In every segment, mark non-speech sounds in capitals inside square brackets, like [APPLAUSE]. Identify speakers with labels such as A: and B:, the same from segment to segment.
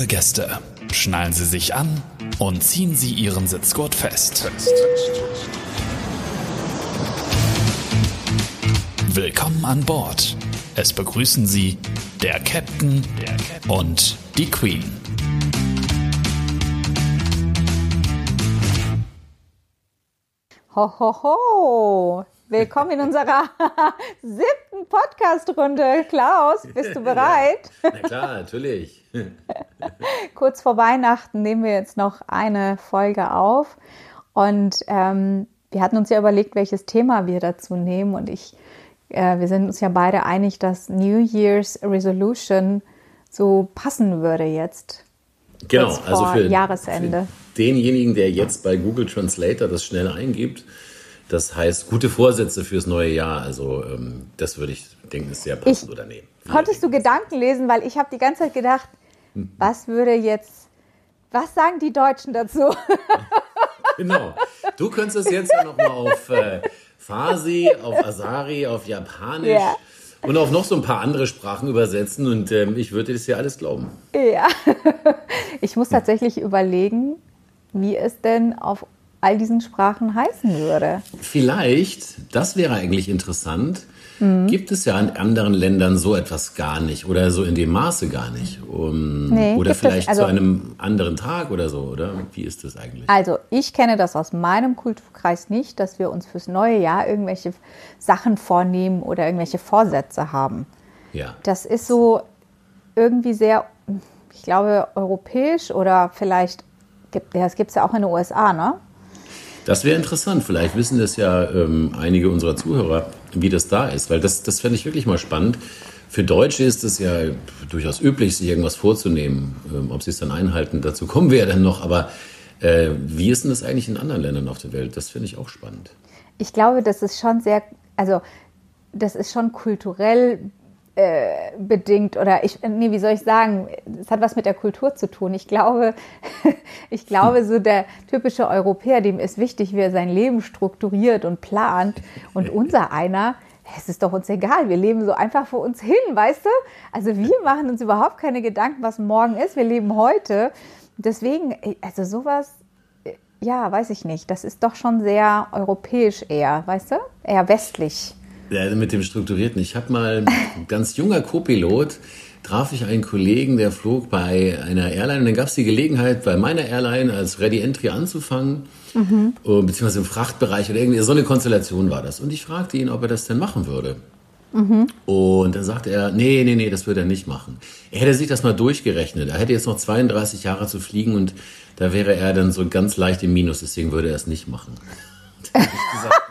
A: Liebe Gäste, schnallen Sie sich an und ziehen Sie Ihren Sitzgurt fest. Willkommen an Bord. Es begrüßen Sie der Captain und die Queen.
B: Ho, ho, ho. Willkommen in unserer [LAUGHS] siebten Podcast-Runde. Klaus, bist du [LAUGHS] bereit?
C: Ja, na klar, natürlich. [LAUGHS]
B: Kurz vor Weihnachten nehmen wir jetzt noch eine Folge auf. Und ähm, wir hatten uns ja überlegt, welches Thema wir dazu nehmen. Und ich, äh, wir sind uns ja beide einig, dass New Year's Resolution so passen würde jetzt.
C: Genau, also für,
B: Jahresende.
C: für denjenigen, der jetzt bei Google Translator das schnell eingibt, das heißt gute Vorsätze fürs neue Jahr. Also ähm, das würde ich denken, ist sehr passend
B: Ich-
C: oder nee.
B: Konntest du Gedanken lesen? Weil ich habe die ganze Zeit gedacht, was würde jetzt, was sagen die Deutschen dazu? [LAUGHS]
C: Genau. Du könntest es jetzt ja nochmal auf äh, Farsi, auf Asari, auf Japanisch
B: Ja.
C: und auf noch so ein paar andere Sprachen übersetzen und ähm, ich würde das ja alles glauben.
B: Ja. [LAUGHS] Ich muss tatsächlich überlegen, wie es denn auf all diesen Sprachen heißen würde.
C: Vielleicht, das wäre eigentlich interessant,
B: Mhm.
C: gibt es ja in anderen Ländern so etwas gar nicht oder so in dem Maße gar nicht. Um,
B: Nee,
C: oder
B: es-
C: vielleicht
B: also-
C: zu einem anderen Tag oder so, oder? Wie ist das eigentlich?
B: Also ich kenne das aus meinem Kulturkreis nicht, dass wir uns fürs neue Jahr irgendwelche Sachen vornehmen oder irgendwelche Vorsätze haben.
C: Ja.
B: Das ist so irgendwie sehr, ich glaube, europäisch oder vielleicht, gibt, ja, das gibt es ja auch in den USA, ne?
C: Das wäre interessant. Vielleicht wissen das ja ähm, einige unserer Zuhörer, wie das da ist. Weil das, das fände ich wirklich mal spannend. Für Deutsche ist es ja durchaus üblich, sich irgendwas vorzunehmen. Ähm, ob sie es dann einhalten, dazu kommen wir ja dann noch. Aber äh, wie ist denn das eigentlich in anderen Ländern auf der Welt? Das finde ich auch spannend.
B: Ich glaube, das ist schon sehr, also das ist schon kulturell äh, bedingt oder ich, nee, wie soll ich sagen, es hat was mit der Kultur zu tun. Ich glaube, [LAUGHS] ich glaube, so der typische Europäer, dem ist wichtig, wie er sein Leben strukturiert und plant und unser einer, es ist doch uns egal, wir leben so einfach vor uns hin, weißt du? Also wir machen uns überhaupt keine Gedanken, was morgen ist, wir leben heute. Deswegen, also sowas, ja, weiß ich nicht. Das ist doch schon sehr europäisch eher, weißt du? Eher westlich.
C: Ja, mit dem Strukturierten. Ich habe mal ganz junger Co-Pilot traf ich einen Kollegen, der flog bei einer Airline und dann gab es die Gelegenheit, bei meiner Airline als Ready Entry anzufangen, äh, beziehungsweise im Frachtbereich oder irgendwie so eine Konstellation war das. Und ich fragte ihn, ob er das denn machen würde. Und dann sagte er, nee, nee, nee, das würde er nicht machen. Er hätte sich das mal durchgerechnet. Er hätte jetzt noch 32 Jahre zu fliegen und da wäre er dann so ganz leicht im Minus, deswegen würde er es nicht machen. [LAUGHS] Da ich gesagt,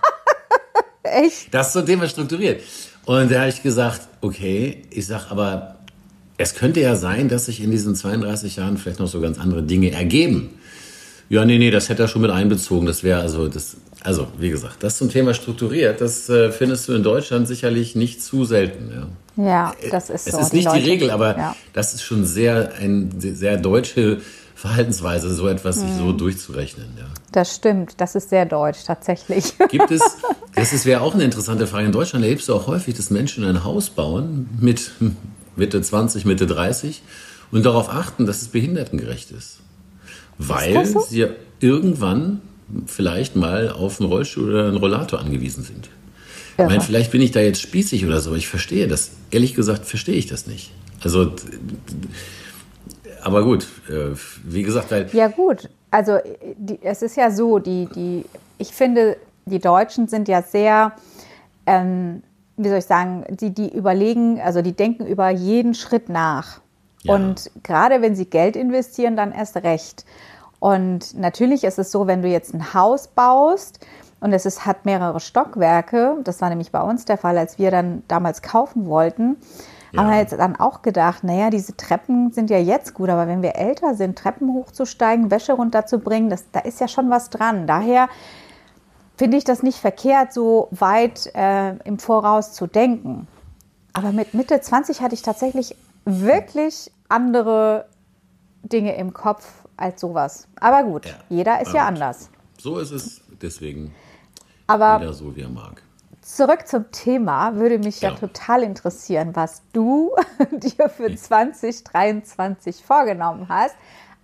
B: Echt?
C: das ist so Thema strukturiert. Und da habe ich gesagt, okay, ich sag aber, es könnte ja sein, dass sich in diesen 32 Jahren vielleicht noch so ganz andere Dinge ergeben. Ja, nee, nee, das hätte er schon mit einbezogen. Das wäre also das, also wie gesagt, das zum Thema strukturiert, das äh, findest du in Deutschland sicherlich nicht zu selten. Ja.
B: Ja, das ist
C: Es
B: so.
C: ist nicht die
B: Leute-
C: Regel, aber
B: Ja.
C: das ist schon sehr eine sehr deutsche Verhaltensweise, so etwas sich
B: Mhm.
C: so durchzurechnen. Ja.
B: Das stimmt, das ist sehr deutsch tatsächlich. [LAUGHS]
C: Gibt es, das ist- wäre auch eine interessante Frage. In Deutschland erlebst du auch häufig, dass Menschen ein Haus bauen mit Mitte 20, Mitte 30 und darauf achten, dass es behindertengerecht ist. Weil
B: so?
C: sie irgendwann vielleicht mal auf einen Rollstuhl oder einen Rollator angewiesen sind. Ich
B: Irre.
C: meine, vielleicht bin ich da jetzt spießig oder so, aber ich verstehe das. Ehrlich gesagt verstehe ich das nicht. Also, aber gut, äh, wie gesagt, weil
B: Ja gut, also die, es ist ja so, die, die, ich finde, die Deutschen sind ja sehr, ähm, wie soll ich sagen, die, die überlegen, also die denken über jeden Schritt nach.
C: Ja.
B: Und gerade wenn sie Geld investieren, dann erst recht. Und natürlich ist es so, wenn du jetzt ein Haus baust und es ist, hat mehrere Stockwerke, das war nämlich bei uns der Fall, als wir dann damals kaufen wollten,
C: Ja.
B: haben wir jetzt dann auch gedacht, naja, diese Treppen sind ja jetzt gut, aber wenn wir älter sind, Treppen hochzusteigen, Wäsche runterzubringen, das, da ist ja schon was dran. Daher finde ich das nicht verkehrt, so weit äh, im Voraus zu denken. Aber mit Mitte 20 hatte ich tatsächlich wirklich andere Dinge im Kopf als sowas. Aber gut,
C: Ja,
B: jeder ist ja
C: gut.
B: anders.
C: so ist es. Deswegen
B: Aber
C: jeder so, wie er mag.
B: Zurück zum Thema. Würde mich ja, ja total interessieren, was du [LAUGHS] dir für 2023 vorgenommen hast.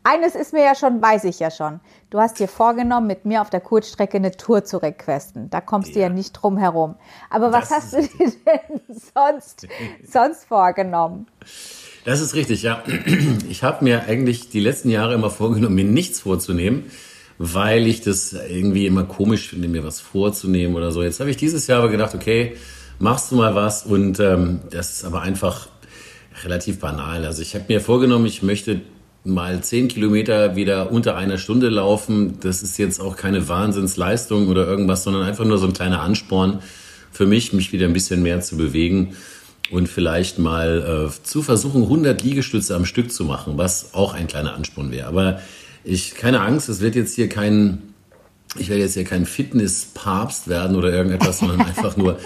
B: Eines ist mir ja schon, weiß ich ja schon. Du hast dir vorgenommen, mit mir auf der Kurzstrecke eine Tour zu requesten. Da kommst ja. du ja nicht drum herum. Aber was das hast du dir denn [LAUGHS] sonst, [LAUGHS] sonst vorgenommen?
C: Das ist richtig, ja. Ich habe mir eigentlich die letzten Jahre immer vorgenommen, mir nichts vorzunehmen, weil ich das irgendwie immer komisch finde, mir was vorzunehmen oder so. Jetzt habe ich dieses Jahr aber gedacht, okay, machst du mal was und ähm, das ist aber einfach relativ banal. Also ich habe mir vorgenommen, ich möchte mal zehn Kilometer wieder unter einer Stunde laufen. Das ist jetzt auch keine Wahnsinnsleistung oder irgendwas, sondern einfach nur so ein kleiner Ansporn für mich, mich wieder ein bisschen mehr zu bewegen und vielleicht mal äh, zu versuchen, 100 Liegestütze am Stück zu machen, was auch ein kleiner Ansporn wäre. Aber ich, keine Angst, es wird jetzt hier kein, ich werde jetzt hier kein Fitnesspapst werden oder irgendetwas, sondern [LAUGHS] einfach nur,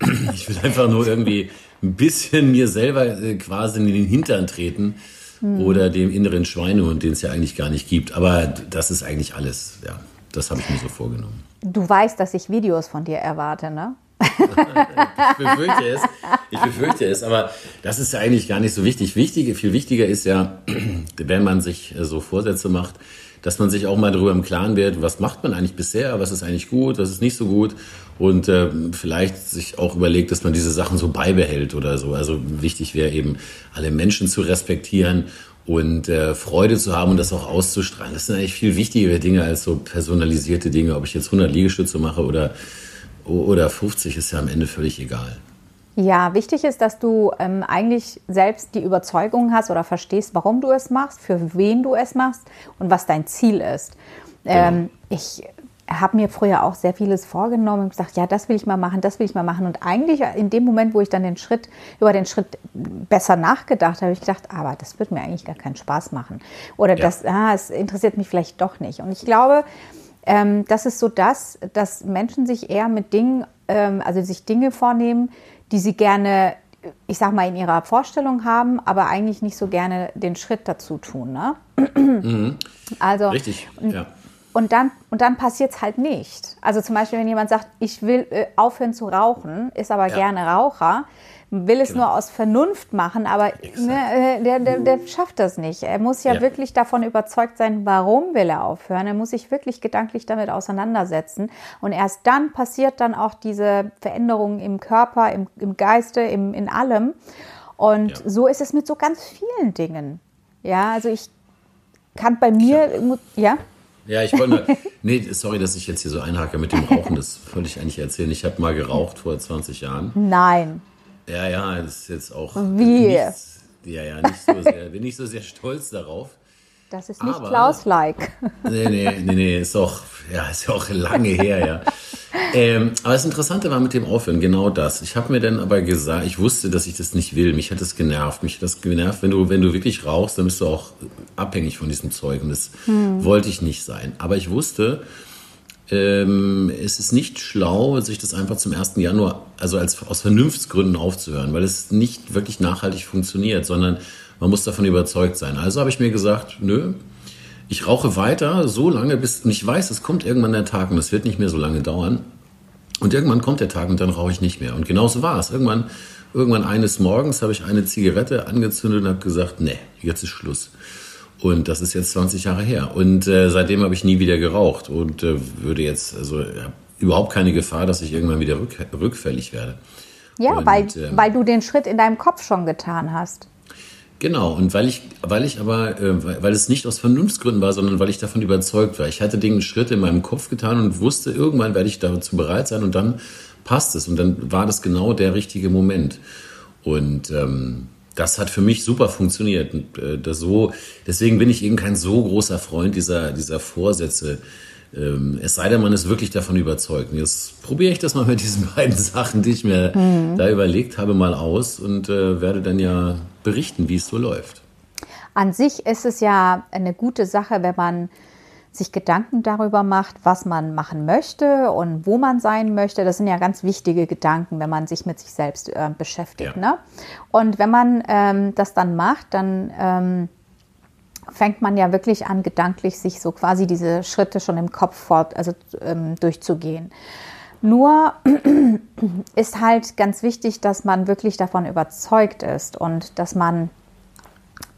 C: [CLEARS THROAT] ich will einfach nur irgendwie ein bisschen mir selber äh, quasi in den Hintern treten hm. oder dem inneren Schweinehund, den es ja eigentlich gar nicht gibt. Aber das ist eigentlich alles, ja, das habe ich mir so vorgenommen.
B: Du weißt, dass ich Videos von dir erwarte, ne?
C: Ich befürchte es. Ich befürchte es, aber das ist ja eigentlich gar nicht so wichtig. Wichtig, viel wichtiger ist ja, [CLEARS THROAT] wenn man sich äh, so Vorsätze macht, dass man sich auch mal darüber im Klaren wird, was macht man eigentlich bisher, was ist eigentlich gut, was ist nicht so gut und äh, vielleicht sich auch überlegt, dass man diese Sachen so beibehält oder so. Also wichtig wäre eben, alle Menschen zu respektieren und äh, Freude zu haben und das auch auszustrahlen. Das sind eigentlich viel wichtigere Dinge als so personalisierte Dinge, ob ich jetzt 100 Liegestütze mache oder oder 50 ist ja am Ende völlig egal.
B: Ja, wichtig ist, dass du ähm, eigentlich selbst die Überzeugung hast oder verstehst, warum du es machst, für wen du es machst und was dein Ziel ist. Genau. Ähm, ich habe mir früher auch sehr vieles vorgenommen und gesagt, ja, das will ich mal machen, das will ich mal machen. Und eigentlich in dem Moment, wo ich dann den Schritt, über den Schritt besser nachgedacht habe, habe ich gedacht, aber das wird mir eigentlich gar keinen Spaß machen. Oder ja. das, ah, es interessiert mich vielleicht doch nicht. Und ich glaube, ähm, das ist so das, dass Menschen sich eher mit Dingen, ähm, also sich Dinge vornehmen, die sie gerne, ich sag mal, in ihrer Vorstellung haben, aber eigentlich nicht so gerne den Schritt dazu tun. Ne?
C: Mhm. Also, Richtig, ja.
B: Und dann, und dann passiert es halt nicht. Also zum Beispiel, wenn jemand sagt, ich will äh, aufhören zu rauchen, ist aber ja. gerne Raucher, will es genau. nur aus Vernunft machen, aber ne, äh, der, der, der, schafft das nicht. Er muss ja, ja, wirklich davon überzeugt sein, warum will er aufhören. Er muss sich wirklich gedanklich damit auseinandersetzen. Und erst dann passiert dann auch diese Veränderung im Körper, im, im Geiste, im, in allem. Und ja. so ist es mit so ganz vielen Dingen. Ja, also ich kann bei mir, ja.
C: Ja, ich wollte, [LAUGHS] nee, sorry, dass ich jetzt hier so einhake mit dem Rauchen, das wollte ich eigentlich erzählen. Ich habe mal geraucht vor 20 Jahren.
B: Nein.
C: Ja, ja, das ist jetzt auch.
B: Wie?
C: Nicht, ja, ja, nicht so sehr, bin nicht so sehr stolz darauf.
B: Das ist nicht Klaus-like.
C: Nee, nee, nee, nee, ist auch, ja, ist ja auch lange her, ja. Ähm, aber das Interessante war mit dem Aufhören genau das. Ich habe mir dann aber gesagt, ich wusste, dass ich das nicht will. Mich hat das genervt. Mich hat das genervt, wenn du, wenn du wirklich rauchst, dann bist du auch abhängig von diesem Zeug. Und das hm. wollte ich nicht sein. Aber ich wusste, ähm, es ist nicht schlau, sich das einfach zum 1. Januar, also als, aus Vernunftsgründen aufzuhören, weil es nicht wirklich nachhaltig funktioniert, sondern man muss davon überzeugt sein. Also habe ich mir gesagt, nö, ich rauche weiter so lange, bis, und ich weiß, es kommt irgendwann der Tag und es wird nicht mehr so lange dauern. Und irgendwann kommt der Tag und dann rauche ich nicht mehr. Und genauso war es. Irgendwann, irgendwann eines Morgens habe ich eine Zigarette angezündet und habe gesagt, nee, jetzt ist Schluss. Und das ist jetzt 20 Jahre her. Und äh, seitdem habe ich nie wieder geraucht und äh, würde jetzt, also überhaupt keine Gefahr, dass ich irgendwann wieder rück, rückfällig werde.
B: Ja, und, weil, ähm, weil du den Schritt in deinem Kopf schon getan hast.
C: Genau, und weil ich, weil ich aber, äh, weil es nicht aus Vernunftsgründen war, sondern weil ich davon überzeugt war. Ich hatte den Schritt in meinem Kopf getan und wusste, irgendwann werde ich dazu bereit sein und dann passt es. Und dann war das genau der richtige Moment. Und ähm, das hat für mich super funktioniert. Und, äh, das so, deswegen bin ich eben kein so großer Freund dieser, dieser Vorsätze. Ähm, es sei denn, man ist wirklich davon überzeugt. Und jetzt probiere ich das mal mit diesen [LAUGHS] beiden Sachen, die ich mir mhm. da überlegt habe, mal aus und äh, werde dann ja berichten, wie es so läuft.
B: An sich ist es ja eine gute Sache, wenn man sich Gedanken darüber macht, was man machen möchte und wo man sein möchte. Das sind ja ganz wichtige Gedanken, wenn man sich mit sich selbst äh, beschäftigt. Ja. Ne? Und wenn man ähm, das dann macht, dann ähm, fängt man ja wirklich an, gedanklich sich so quasi diese Schritte schon im Kopf fort, also ähm, durchzugehen. Nur [CLEARS THROAT] ist halt ganz wichtig, dass man wirklich davon überzeugt ist und dass man,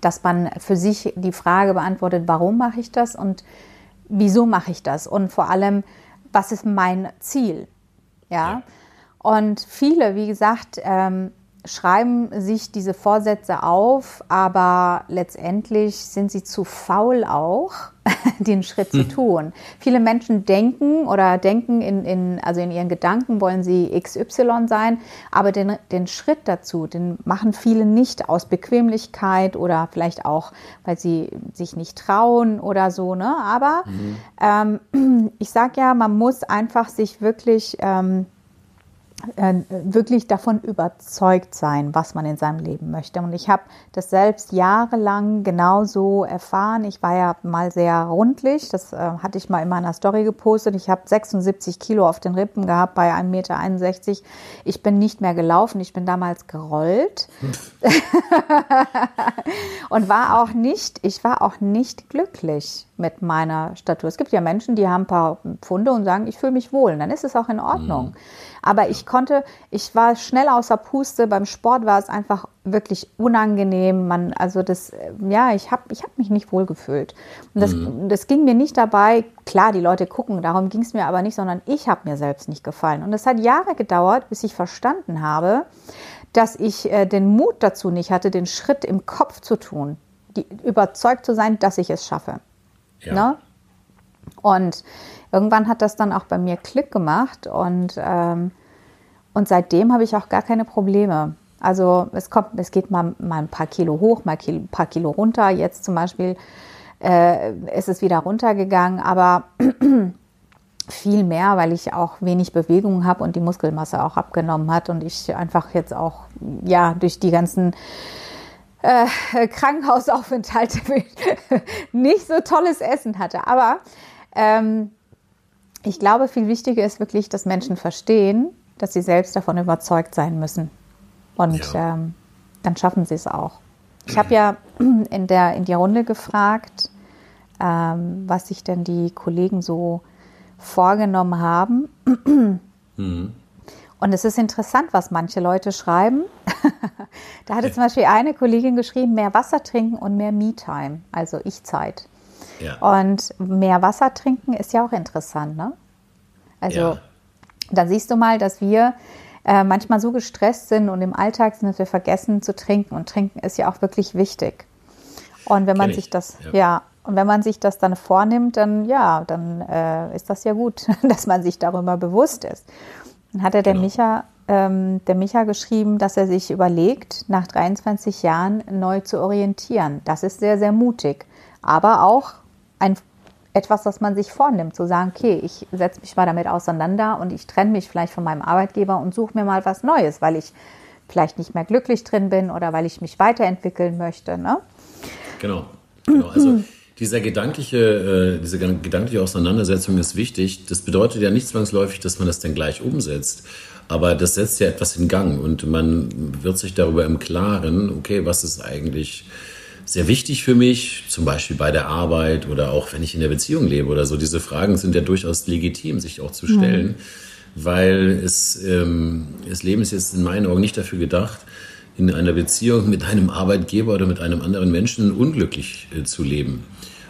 B: dass man für sich die Frage beantwortet, warum mache ich das und wieso mache ich das und vor allem, was ist mein Ziel? Ja. ja. Und viele, wie gesagt, ähm, schreiben sich diese Vorsätze auf, aber letztendlich sind sie zu faul auch, [LAUGHS] den Schritt zu hm. tun. Viele Menschen denken oder denken in, in, also in ihren Gedanken wollen sie XY sein, aber den, den Schritt dazu, den machen viele nicht aus Bequemlichkeit oder vielleicht auch, weil sie sich nicht trauen oder so. Ne? Aber mhm. ähm, [CLEARS THROAT] ich sage ja, man muss einfach sich wirklich ähm, äh, wirklich davon überzeugt sein, was man in seinem Leben möchte. Und ich habe das selbst jahrelang genauso erfahren. Ich war ja mal sehr rundlich, das äh, hatte ich mal in meiner Story gepostet. Ich habe 76 Kilo auf den Rippen gehabt bei 1,61 Meter. Ich bin nicht mehr gelaufen, ich bin damals gerollt [LAUGHS] und war auch nicht, ich war auch nicht glücklich mit meiner Statur. Es gibt ja Menschen, die haben ein paar Pfunde und sagen, ich fühle mich wohl. Und dann ist es auch in Ordnung. Mhm. Aber ich konnte, ich war schnell außer Puste. Beim Sport war es einfach wirklich unangenehm. Man, also das, ja, ich habe ich hab mich nicht wohl gefühlt. Und das, mhm. das ging mir nicht dabei. Klar, die Leute gucken, darum ging es mir aber nicht, sondern ich habe mir selbst nicht gefallen. Und es hat Jahre gedauert, bis ich verstanden habe, dass ich äh, den Mut dazu nicht hatte, den Schritt im Kopf zu tun, die, überzeugt zu sein, dass ich es schaffe. Ja. Ne? Und irgendwann hat das dann auch bei mir Klick gemacht und, ähm, und seitdem habe ich auch gar keine Probleme. Also es kommt, es geht mal, mal ein paar Kilo hoch, mal ein paar Kilo runter. Jetzt zum Beispiel äh, ist es wieder runtergegangen, aber [CLEARS THROAT] viel mehr, weil ich auch wenig Bewegung habe und die Muskelmasse auch abgenommen hat und ich einfach jetzt auch ja durch die ganzen äh, [LAUGHS] Krankenhausaufenthalte [LAUGHS] nicht so tolles Essen hatte. Aber ähm, ich glaube, viel wichtiger ist wirklich, dass Menschen verstehen, dass sie selbst davon überzeugt sein müssen. Und ja. ähm, dann schaffen sie es auch. Ich habe ja [CLEARS THROAT] in, der, in die Runde gefragt, ähm, was sich denn die Kollegen so vorgenommen haben. Mhm. Und es ist interessant, was manche Leute schreiben. [LAUGHS] da hatte zum Beispiel eine Kollegin geschrieben, mehr Wasser trinken und mehr Me-Time, also Ich-Zeit. Ja. Und mehr Wasser trinken ist ja auch interessant, ne? Also ja. da siehst du mal, dass wir äh, manchmal so gestresst sind und im Alltag sind, dass wir vergessen zu trinken. Und trinken ist ja auch wirklich wichtig. Und wenn man sich das, ja. ja. und wenn man sich das dann vornimmt, dann ja, dann äh, ist das ja gut, [LAUGHS] dass man sich darüber bewusst ist. Dann hat er der genau. Micha ähm, der Micha geschrieben, dass er sich überlegt, nach 23 Jahren neu zu orientieren. Das ist sehr, sehr mutig. Aber auch ein, etwas, das man sich vornimmt, zu sagen, okay, ich setze mich mal damit auseinander und ich trenne mich vielleicht von meinem Arbeitgeber und suche mir mal was Neues, weil ich vielleicht nicht mehr glücklich drin bin oder weil ich mich weiterentwickeln möchte. Ne?
C: Genau. genau. Also dieser gedankliche, äh, diese gedankliche Auseinandersetzung ist wichtig. Das bedeutet ja nicht zwangsläufig, dass man das dann gleich umsetzt. Aber das setzt ja etwas in Gang und man wird sich darüber im Klaren, okay, was ist eigentlich sehr wichtig für mich, zum Beispiel bei der Arbeit oder auch wenn ich in der Beziehung lebe oder so. Diese Fragen sind ja durchaus legitim, sich auch zu stellen, mhm. weil es, ähm, das Leben ist jetzt in meinen Augen nicht dafür gedacht, in einer Beziehung mit einem Arbeitgeber oder mit einem anderen Menschen unglücklich äh, zu leben.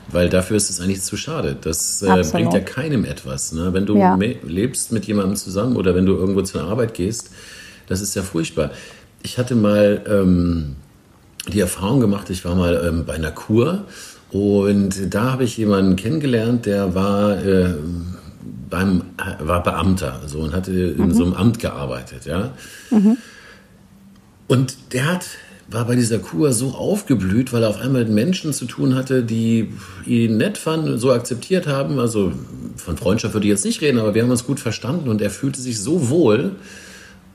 C: Weil dafür ist es eigentlich zu schade. Das äh, bringt ja keinem etwas. Ne? Wenn du ja. lebst mit jemandem zusammen oder wenn du irgendwo zur Arbeit gehst, das ist ja furchtbar. Ich hatte mal ähm, die Erfahrung gemacht, ich war mal ähm, bei einer Kur und da habe ich jemanden kennengelernt, der war, äh, beim, war Beamter so, und hatte mhm. in so einem Amt gearbeitet. Ja? Mhm. Und der hat war bei dieser Kur so aufgeblüht, weil er auf einmal mit Menschen zu tun hatte, die ihn nett fanden, so akzeptiert haben. Also von Freundschaft würde ich jetzt nicht reden, aber wir haben uns gut verstanden und er fühlte sich so wohl.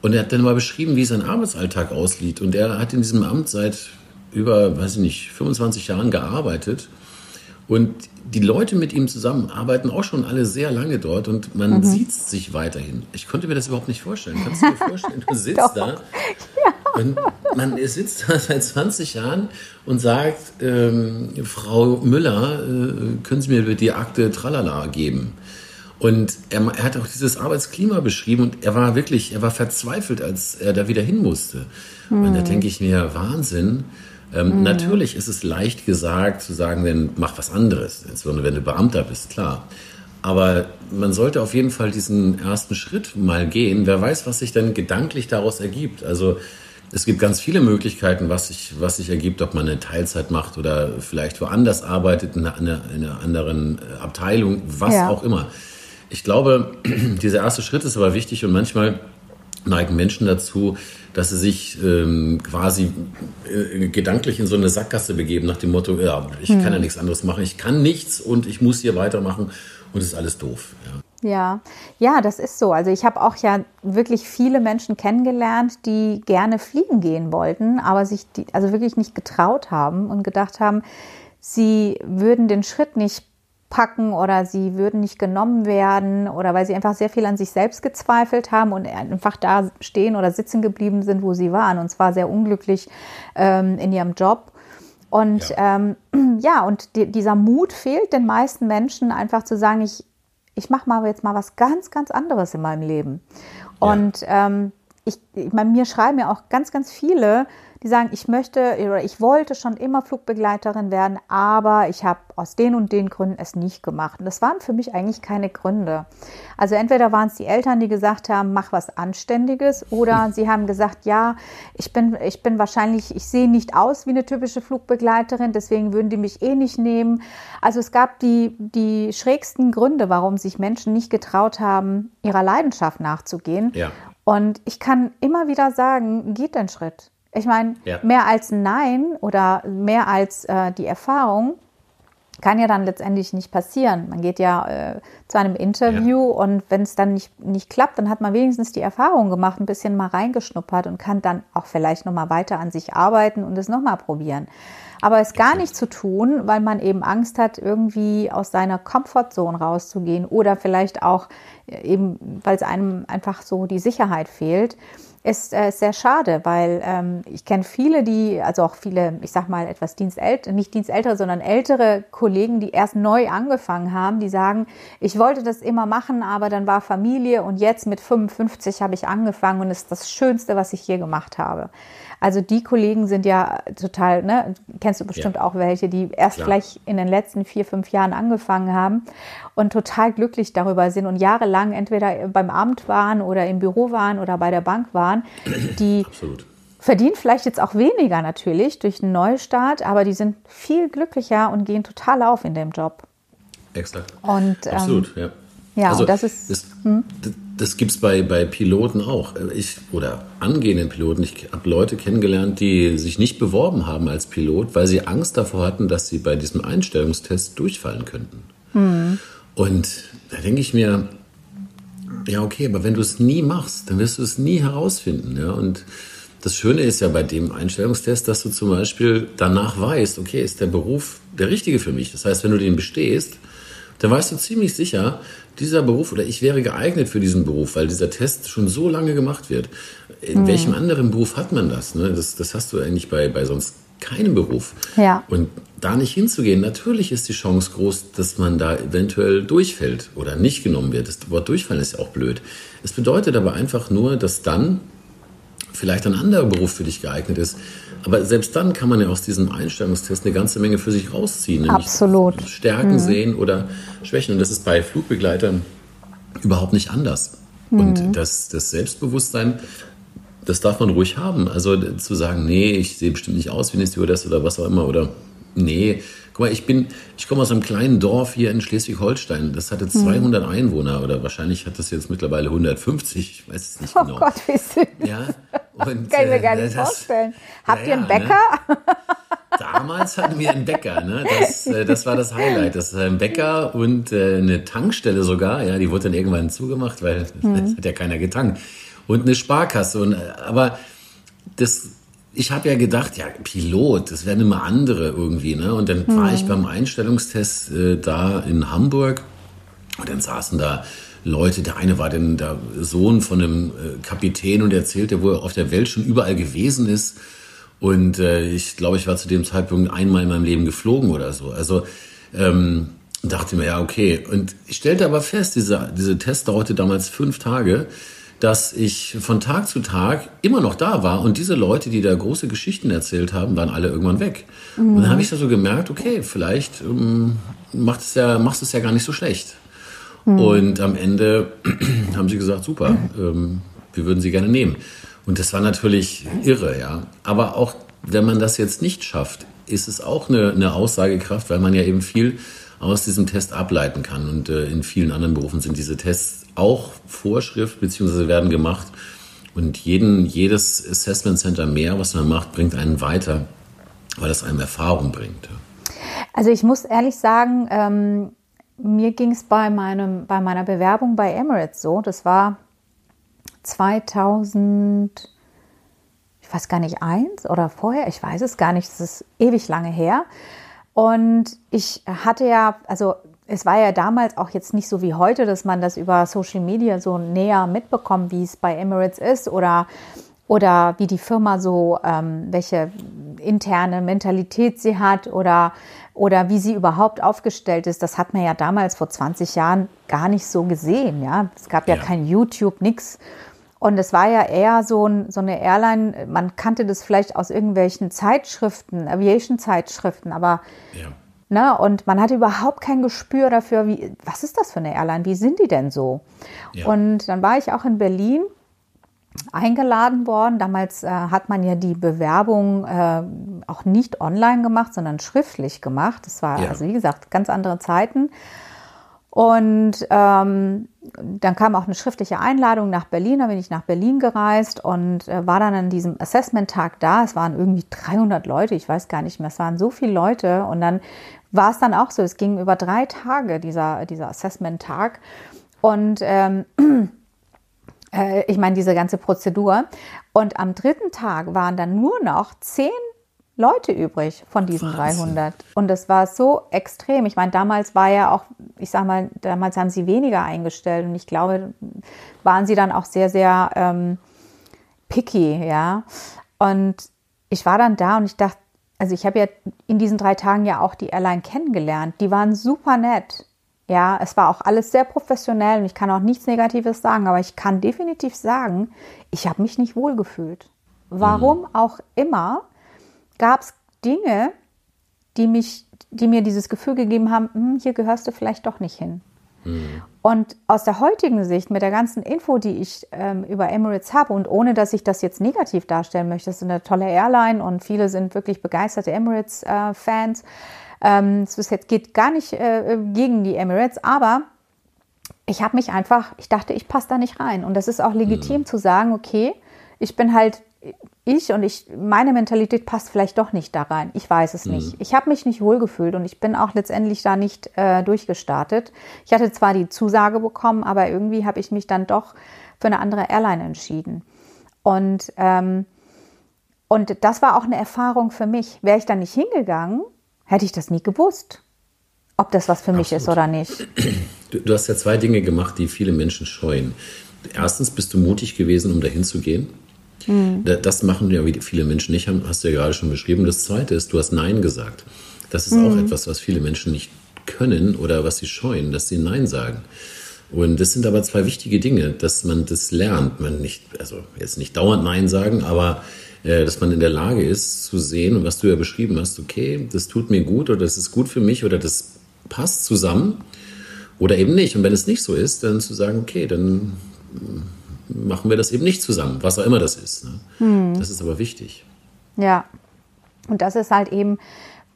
C: Und er hat dann mal beschrieben, wie sein Arbeitsalltag aussieht. Und er hat in diesem Amt seit über, weiß ich nicht, 25 Jahren gearbeitet. Und die Leute mit ihm zusammen arbeiten auch schon alle sehr lange dort und man mhm. sieht sich weiterhin. Ich konnte mir das überhaupt nicht vorstellen. Kannst du dir vorstellen, du [LAUGHS] sitzt da und man sitzt da seit 20 Jahren und sagt, ähm, Frau Müller, äh, können Sie mir die Akte Tralala geben? Und er, er, hat auch dieses Arbeitsklima beschrieben und er war wirklich, er war verzweifelt, als er da wieder hin musste. Mhm. Und da denke ich mir, Wahnsinn. Ähm, mhm. Natürlich ist es leicht gesagt zu sagen, dann mach was anderes, insbesondere wenn du Beamter bist, klar. Aber man sollte auf jeden Fall diesen ersten Schritt mal gehen. Wer weiß, was sich dann gedanklich daraus ergibt. Also es gibt ganz viele Möglichkeiten, was sich, was sich ergibt, ob man eine Teilzeit macht oder vielleicht woanders arbeitet, in einer, in einer anderen äh, Abteilung, was ja. auch immer. Ich glaube, [CLEARS THROAT] dieser erste Schritt ist aber wichtig und manchmal neigen Menschen dazu, dass sie sich ähm, quasi äh, gedanklich in so eine Sackgasse begeben nach dem Motto, ja, ich hm. kann ja nichts anderes machen, ich kann nichts und ich muss hier weitermachen und es ist alles doof. Ja.
B: Ja, ja, das ist so. Also ich habe auch ja wirklich viele Menschen kennengelernt, die gerne fliegen gehen wollten, aber sich die, also wirklich nicht getraut haben und gedacht haben, sie würden den Schritt nicht packen oder sie würden nicht genommen werden oder weil sie einfach sehr viel an sich selbst gezweifelt haben und einfach da stehen oder sitzen geblieben sind, wo sie waren und zwar sehr unglücklich ähm, in ihrem Job. Und ja, ähm, [CLEARS THROAT] ja und die, dieser Mut fehlt den meisten Menschen einfach zu sagen, ich ich mache mal jetzt mal was ganz, ganz anderes in meinem Leben. Und ja. ähm, ich, ich meine, mir schreiben ja auch ganz, ganz viele, die sagen, ich möchte oder ich wollte schon immer Flugbegleiterin werden, aber ich habe aus den und den Gründen es nicht gemacht. Und das waren für mich eigentlich keine Gründe. Also entweder waren es die Eltern, die gesagt haben, mach was Anständiges, oder sie haben gesagt, ja, ich bin, ich bin wahrscheinlich, ich sehe nicht aus wie eine typische Flugbegleiterin, deswegen würden die mich eh nicht nehmen. Also es gab die, die schrägsten Gründe, warum sich Menschen nicht getraut haben, ihrer Leidenschaft nachzugehen. Ja. Und ich kann immer wieder sagen, geht den Schritt. Ich meine, ja. mehr als Nein oder mehr als äh, die Erfahrung kann ja dann letztendlich nicht passieren. Man geht ja äh, zu einem Interview ja. und wenn es dann nicht, nicht klappt, dann hat man wenigstens die Erfahrung gemacht, ein bisschen mal reingeschnuppert und kann dann auch vielleicht nochmal weiter an sich arbeiten und es nochmal probieren. Aber es gar nicht zu tun, weil man eben Angst hat, irgendwie aus seiner Komfortzone rauszugehen oder vielleicht auch äh, eben, weil es einem einfach so die Sicherheit fehlt ist äh, sehr schade, weil ähm, ich kenne viele, die, also auch viele, ich sag mal etwas dienstältere, nicht dienstältere, sondern ältere Kollegen, die erst neu angefangen haben, die sagen, ich wollte das immer machen, aber dann war Familie und jetzt mit 55 habe ich angefangen und ist das Schönste, was ich je gemacht habe. Also die Kollegen sind ja total, ne, kennst du bestimmt ja. auch welche, die erst Klar. vielleicht in den letzten vier, fünf Jahren angefangen haben und total glücklich darüber sind und jahrelang entweder beim Amt waren oder im Büro waren oder bei der Bank waren, die [CLEARS THROAT] Absolut. verdienen vielleicht jetzt auch weniger natürlich durch einen Neustart, aber die sind viel glücklicher und gehen total auf in dem Job.
C: Exakt.
B: Und,
C: ähm, Absolut, ja.
B: Ja, also das ist.
C: Das, hm? Das gibt es bei, bei Piloten auch. Ich, oder angehenden Piloten. Ich habe Leute kennengelernt, die sich nicht beworben haben als Pilot, weil sie Angst davor hatten, dass sie bei diesem Einstellungstest durchfallen könnten. Hm. Und da denke ich mir, ja, okay, aber wenn du es nie machst, dann wirst du es nie herausfinden. Ja? Und das Schöne ist ja bei dem Einstellungstest, dass du zum Beispiel danach weißt, okay, ist der Beruf der richtige für mich. Das heißt, wenn du den bestehst, dann weißt du ziemlich sicher, dieser Beruf oder ich wäre geeignet für diesen Beruf, weil dieser Test schon so lange gemacht wird. In hm. welchem anderen Beruf hat man das? Ne? Das, das hast du eigentlich bei, bei sonst keinem Beruf.
B: Ja.
C: Und da nicht hinzugehen, natürlich ist die Chance groß, dass man da eventuell durchfällt oder nicht genommen wird. Das Wort durchfallen ist ja auch blöd. Es bedeutet aber einfach nur, dass dann vielleicht ein anderer Beruf für dich geeignet ist. Aber selbst dann kann man ja aus diesem Einstellungstest eine ganze Menge für sich rausziehen.
B: Absolut.
C: Stärken mhm. sehen oder Schwächen. Und das ist bei Flugbegleitern überhaupt nicht anders. Mhm. Und das, das Selbstbewusstsein, das darf man ruhig haben. Also zu sagen, nee, ich sehe bestimmt nicht aus wie eine Stewardess oder was auch immer. Oder nee, guck mal, ich bin, ich komme aus einem kleinen Dorf hier in Schleswig-Holstein. Das hatte 200 mhm. Einwohner oder wahrscheinlich hat das jetzt mittlerweile 150. Ich weiß es nicht oh genau.
B: Oh Gott, wie süß.
C: Ja,
B: und, Kann ich mir gar nicht das, vorstellen. Habt ja, ihr einen Bäcker? Ne?
C: Damals hatten wir einen Bäcker, ne? Das, äh, das war das Highlight. Das ein Bäcker und äh, eine Tankstelle sogar. Ja, die wurde dann irgendwann zugemacht, weil mhm. [LAUGHS] hat ja keiner getankt. Und eine Sparkasse. Und, äh, aber das, ich habe ja gedacht, ja, Pilot, das werden immer andere irgendwie, ne? Und dann mhm. war ich beim Einstellungstest äh, da in Hamburg und dann saßen da Leute. Der eine war dann der Sohn von einem äh, Kapitän und erzählte, wo er auf der Welt schon überall gewesen ist. Und äh, ich glaube, ich war zu dem Zeitpunkt einmal in meinem Leben geflogen oder so. Also ähm, dachte mir, ja, okay. Und ich stellte aber fest, diese, diese Test dauerte damals fünf Tage, dass ich von Tag zu Tag immer noch da war und diese Leute, die da große Geschichten erzählt haben, waren alle irgendwann weg. Mhm. Und dann habe ich da so gemerkt, okay, vielleicht ähm, macht es ja, machst du es ja gar nicht so schlecht. Mhm. Und am Ende [CLEARS THROAT] haben sie gesagt, super, ähm, wir würden sie gerne nehmen. Und das war natürlich irre, ja. Aber auch wenn man das jetzt nicht schafft, ist es auch eine, eine Aussagekraft, weil man ja eben viel aus diesem Test ableiten kann. Und äh, in vielen anderen Berufen sind diese Tests auch Vorschrift beziehungsweise werden gemacht. Und jeden, jedes Assessment Center mehr, was man macht, bringt einen weiter, weil es einem Erfahrung bringt.
B: Also ich muss ehrlich sagen, ähm, mir ging es bei, bei meiner Bewerbung bei Emirates so, das war 2000, ich weiß gar nicht, eins oder vorher, ich weiß es gar nicht, das ist ewig lange her. Und ich hatte ja, also es war ja damals auch jetzt nicht so wie heute, dass man das über Social Media so näher mitbekommt, wie es bei Emirates ist oder, oder wie die Firma so, ähm, welche interne Mentalität sie hat oder, oder wie sie überhaupt aufgestellt ist. Das hat man ja damals vor 20 Jahren gar nicht so gesehen. Ja, es gab ja, ja. kein YouTube, nichts. Und es war ja eher so, ein, so eine Airline, man kannte das vielleicht aus irgendwelchen Zeitschriften, Aviation-Zeitschriften, aber ja. Ne, und man hatte überhaupt kein Gespür dafür, wie, was ist das für eine Airline, wie sind die denn so? Ja. Und dann war ich auch in Berlin eingeladen worden. Damals äh, hat man ja die Bewerbung äh, auch nicht online gemacht, sondern schriftlich gemacht. Das war, ja. also wie gesagt, ganz andere Zeiten. Und ähm, dann kam auch eine schriftliche Einladung nach Berlin. Da bin ich nach Berlin gereist und äh, war dann an diesem Assessment-Tag da. Es waren irgendwie 300 Leute, ich weiß gar nicht mehr. Es waren so viele Leute. Und dann war es dann auch so. Es ging über drei Tage, dieser, dieser Assessment-Tag. Und ähm, [CLEARS THROAT] äh, ich meine, diese ganze Prozedur. Und am dritten Tag waren dann nur noch zehn Leute übrig von diesen Wahnsinn. 300. Und das war so extrem. Ich meine, damals war ja auch, ich sag mal, damals haben sie weniger eingestellt und ich glaube, waren sie dann auch sehr, sehr ähm, picky, ja. Und ich war dann da und ich dachte, also ich habe ja in diesen drei Tagen ja auch die Airline kennengelernt. Die waren super nett. Ja, es war auch alles sehr professionell und ich kann auch nichts Negatives sagen, aber ich kann definitiv sagen, ich habe mich nicht wohlgefühlt. Warum mhm. auch immer gab es Dinge, die, mich, die mir dieses Gefühl gegeben haben, hm, hier gehörst du vielleicht doch nicht hin. Mhm. Und aus der heutigen Sicht, mit der ganzen Info, die ich ähm, über Emirates habe und ohne, dass ich das jetzt negativ darstellen möchte, das ist eine tolle Airline und viele sind wirklich begeisterte Emirates-Fans. Äh, ähm, es jetzt geht gar nicht äh, gegen die Emirates, aber ich habe mich einfach, ich dachte, ich passe da nicht rein. Und das ist auch legitim mhm. zu sagen, okay, ich bin halt ich und ich, meine Mentalität passt vielleicht doch nicht da rein. Ich weiß es mhm. nicht. Ich habe mich nicht wohlgefühlt und ich bin auch letztendlich da nicht äh, durchgestartet. Ich hatte zwar die Zusage bekommen, aber irgendwie habe ich mich dann doch für eine andere Airline entschieden. Und, ähm, und das war auch eine Erfahrung für mich. Wäre ich da nicht hingegangen, hätte ich das nie gewusst, ob das was für Absolut. mich ist oder nicht.
C: Du, du hast ja zwei Dinge gemacht, die viele Menschen scheuen. Erstens bist du mutig gewesen, um dahin zu gehen Mhm. Das machen ja viele Menschen nicht, hast du ja gerade schon beschrieben. Das Zweite ist, du hast Nein gesagt. Das ist mhm. auch etwas, was viele Menschen nicht können oder was sie scheuen, dass sie Nein sagen. Und das sind aber zwei wichtige Dinge, dass man das lernt. Man nicht, also jetzt nicht dauernd Nein sagen, aber äh, dass man in der Lage ist zu sehen, was du ja beschrieben hast, okay, das tut mir gut oder das ist gut für mich oder das passt zusammen oder eben nicht. Und wenn es nicht so ist, dann zu sagen, okay, dann machen wir das eben nicht zusammen, was auch immer das ist. Ne? Hm. Das ist aber wichtig.
B: Ja, und das ist halt eben,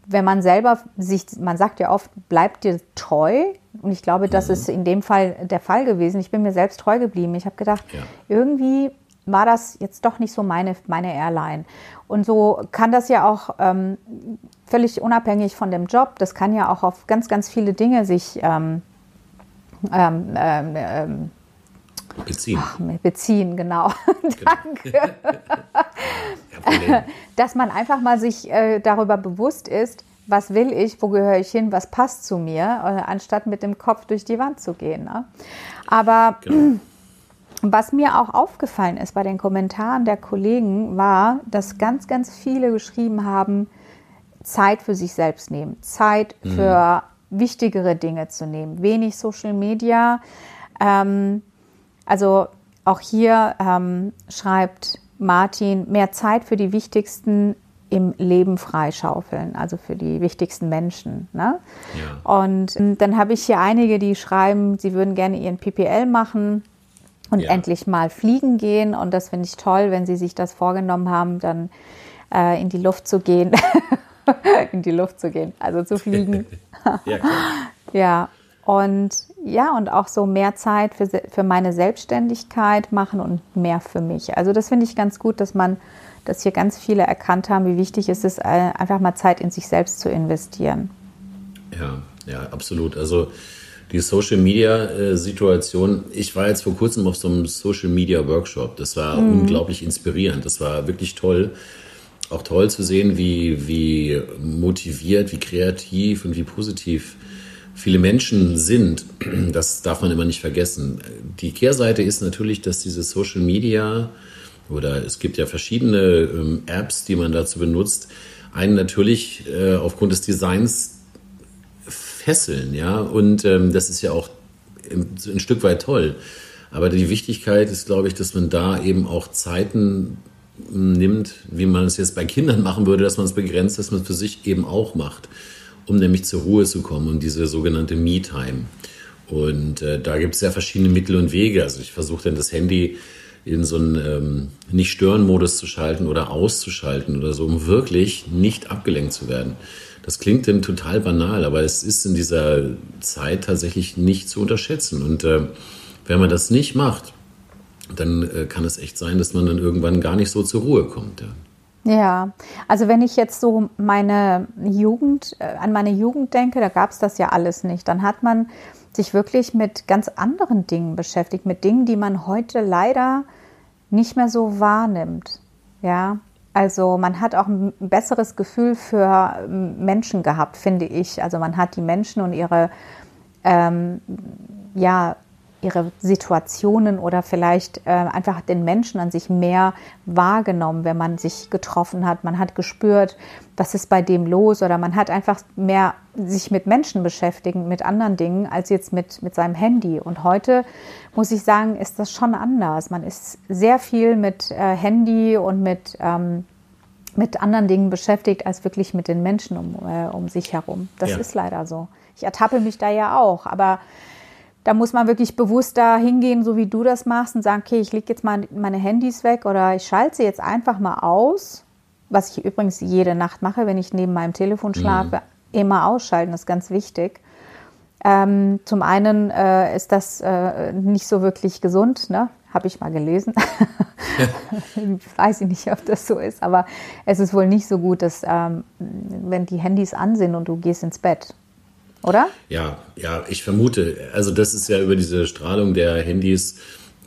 B: wenn man selber sich, man sagt ja oft, bleibt dir treu. Und ich glaube, das mhm. ist in dem Fall der Fall gewesen. Ich bin mir selbst treu geblieben. Ich habe gedacht, ja. irgendwie war das jetzt doch nicht so meine, meine Airline. Und so kann das ja auch ähm, völlig unabhängig von dem Job, das kann ja auch auf ganz, ganz viele Dinge sich ähm, ähm, ähm, ähm
C: Beziehen. Ach,
B: beziehen, genau. [LAUGHS] genau. Danke. [LAUGHS] Dass man einfach mal sich äh, darüber bewusst ist, was will ich, wo gehöre ich hin, was passt zu mir, äh, anstatt mit dem Kopf durch die Wand zu gehen. Ne? Aber genau. [CLEARS THROAT] was mir auch aufgefallen ist bei den Kommentaren der Kollegen, war, dass ganz, ganz viele geschrieben haben, Zeit für sich selbst nehmen, Zeit mhm. für wichtigere Dinge zu nehmen. Wenig Social Media. Ähm, also auch hier ähm, schreibt Martin, mehr Zeit für die wichtigsten im Leben freischaufeln, also für die wichtigsten Menschen. Ne? Ja. Und dann habe ich hier einige, die schreiben, sie würden gerne ihren PPL machen und ja. endlich mal fliegen gehen. Und das finde ich toll, wenn sie sich das vorgenommen haben, dann äh, in die Luft zu gehen. [LAUGHS] in die Luft zu gehen, also zu fliegen. [LAUGHS] ja, [LAUGHS] ja, und ja, und auch so mehr Zeit für, für meine Selbstständigkeit machen und mehr für mich. Also das finde ich ganz gut, dass man, dass hier ganz viele erkannt haben, wie wichtig es ist, äh, einfach mal Zeit in sich selbst zu investieren.
C: Ja, ja, absolut. Also die Social Media äh, Situation. Ich war jetzt vor kurzem auf so einem Social Media Workshop. Das war mhm. unglaublich inspirierend. Das war wirklich toll. Auch toll zu sehen, wie, wie motiviert, wie kreativ und wie positiv viele Menschen sind. [CLEARS THROAT] Das darf man immer nicht vergessen. Die Kehrseite ist natürlich, dass diese Social Media oder es gibt ja verschiedene ähm, Apps, die man dazu benutzt, einen natürlich äh, aufgrund des Designs fesseln, ja. Und ähm, das ist ja auch ein Stück weit toll. Aber die Wichtigkeit ist, glaube ich, dass man da eben auch Zeiten nimmt, wie man es jetzt bei Kindern [LAUGHS] machen würde, dass man es begrenzt, dass man es für sich eben auch macht, um nämlich zur Ruhe zu kommen und diese sogenannte Me-Time. Und äh, da gibt es ja verschiedene Mittel und Wege. Also ich versuche dann das Handy in so einen ähm, Nicht-Stören-Modus zu schalten oder auszuschalten oder so, um wirklich nicht abgelenkt zu werden. Das klingt denn total banal, aber es ist in dieser Zeit tatsächlich nicht zu unterschätzen. Und äh, wenn man das nicht macht, dann äh, kann es echt sein, dass man dann irgendwann gar nicht so zur Ruhe kommt.
B: Ja. Ja also wenn ich jetzt so meine Jugend, äh, an meine Jugend denke, da gab es das ja alles nicht. Dann hat man sich wirklich mit ganz anderen Dingen beschäftigt, mit Dingen, die man heute leider nicht mehr so wahrnimmt. Ja, also man hat auch ein besseres Gefühl für ähm, Menschen gehabt, finde ich. Also man hat die Menschen und ihre, ähm, ja, ihre Situationen oder vielleicht äh, einfach den Menschen an sich mehr wahrgenommen, wenn man sich getroffen hat. Man hat gespürt, was ist bei dem los oder man hat einfach mehr sich mit Menschen beschäftigt, mit anderen Dingen, als jetzt mit, mit seinem Handy. Und heute muss ich sagen, ist das schon anders. Man ist sehr viel mit äh, Handy und mit, ähm, mit anderen Dingen beschäftigt, als wirklich mit den Menschen um, äh, um sich herum. Das ja. ist leider so. Ich ertappe mich da ja auch, aber da muss man wirklich bewusst da hingehen, so wie du das machst und sagen, okay, ich lege jetzt mal meine Handys weg oder ich schalte sie jetzt einfach mal aus, was ich übrigens jede Nacht mache, wenn ich neben meinem Telefon mhm. schlafe, mhm. immer ausschalten, das ist ganz wichtig. Ähm, zum einen äh, ist das äh, nicht so wirklich gesund, ne? habe ich mal gelesen. Ja. [LAUGHS] [LAUGHS] Weiß ich nicht, ob das so ist, aber es ist wohl nicht so gut, dass ähm, wenn die Handys an sind und du gehst ins Bett oder?
C: Ja, ja, ich vermute. Also das ist ja über diese Strahlung der Handys,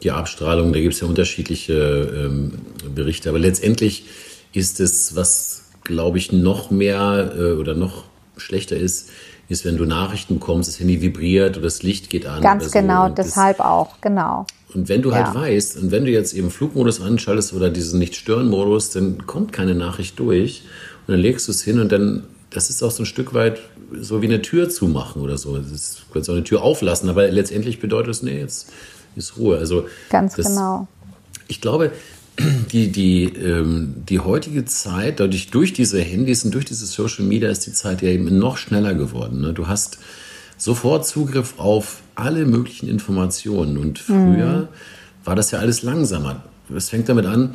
C: die Abstrahlung, da gibt es ja unterschiedliche ähm, Berichte. Aber letztendlich ist es, was, glaube ich, noch mehr äh, oder noch schlechter ist, ist, wenn du Nachrichten bekommst, das Handy vibriert oder das Licht geht an.
B: Ganz genau, so. deshalb das, auch, genau.
C: Und wenn du halt ja. halt weißt, und wenn du jetzt eben Flugmodus anschaltest oder diesen Nicht-Stören-Modus, dann kommt keine Nachricht durch und dann legst du es hin und dann das ist auch so ein Stück weit so wie eine Tür zumachen oder so. Du kannst auch eine Tür auflassen, aber letztendlich bedeutet es, nee, jetzt ist Ruhe. Also
B: ganz das, genau.
C: Ich glaube, die, die, ähm, die heutige Zeit, dadurch durch diese Handys und durch diese Social Media ist die Zeit ja eben noch schneller geworden. Ne? Du hast sofort Zugriff auf alle möglichen Informationen und früher mhm. war das ja alles langsamer. Es fängt damit an,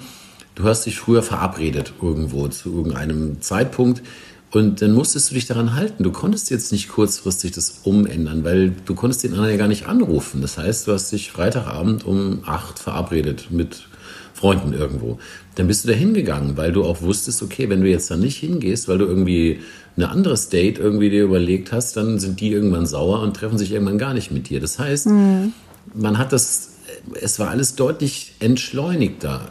C: du hast dich früher verabredet irgendwo zu irgendeinem Zeitpunkt und dann musstest du dich daran halten. Du konntest jetzt nicht kurzfristig das umändern, weil du konntest den anderen ja gar nicht anrufen. Das heißt, du hast dich Freitagabend um acht verabredet mit Freunden irgendwo. Dann bist du da hingegangen, weil du auch wusstest, okay, wenn du jetzt da nicht hingehst, weil du irgendwie ein anderes Date irgendwie dir überlegt hast, dann sind die irgendwann sauer und treffen sich irgendwann gar nicht mit dir. Das heißt, mhm. man hat das, es war alles deutlich entschleunigter.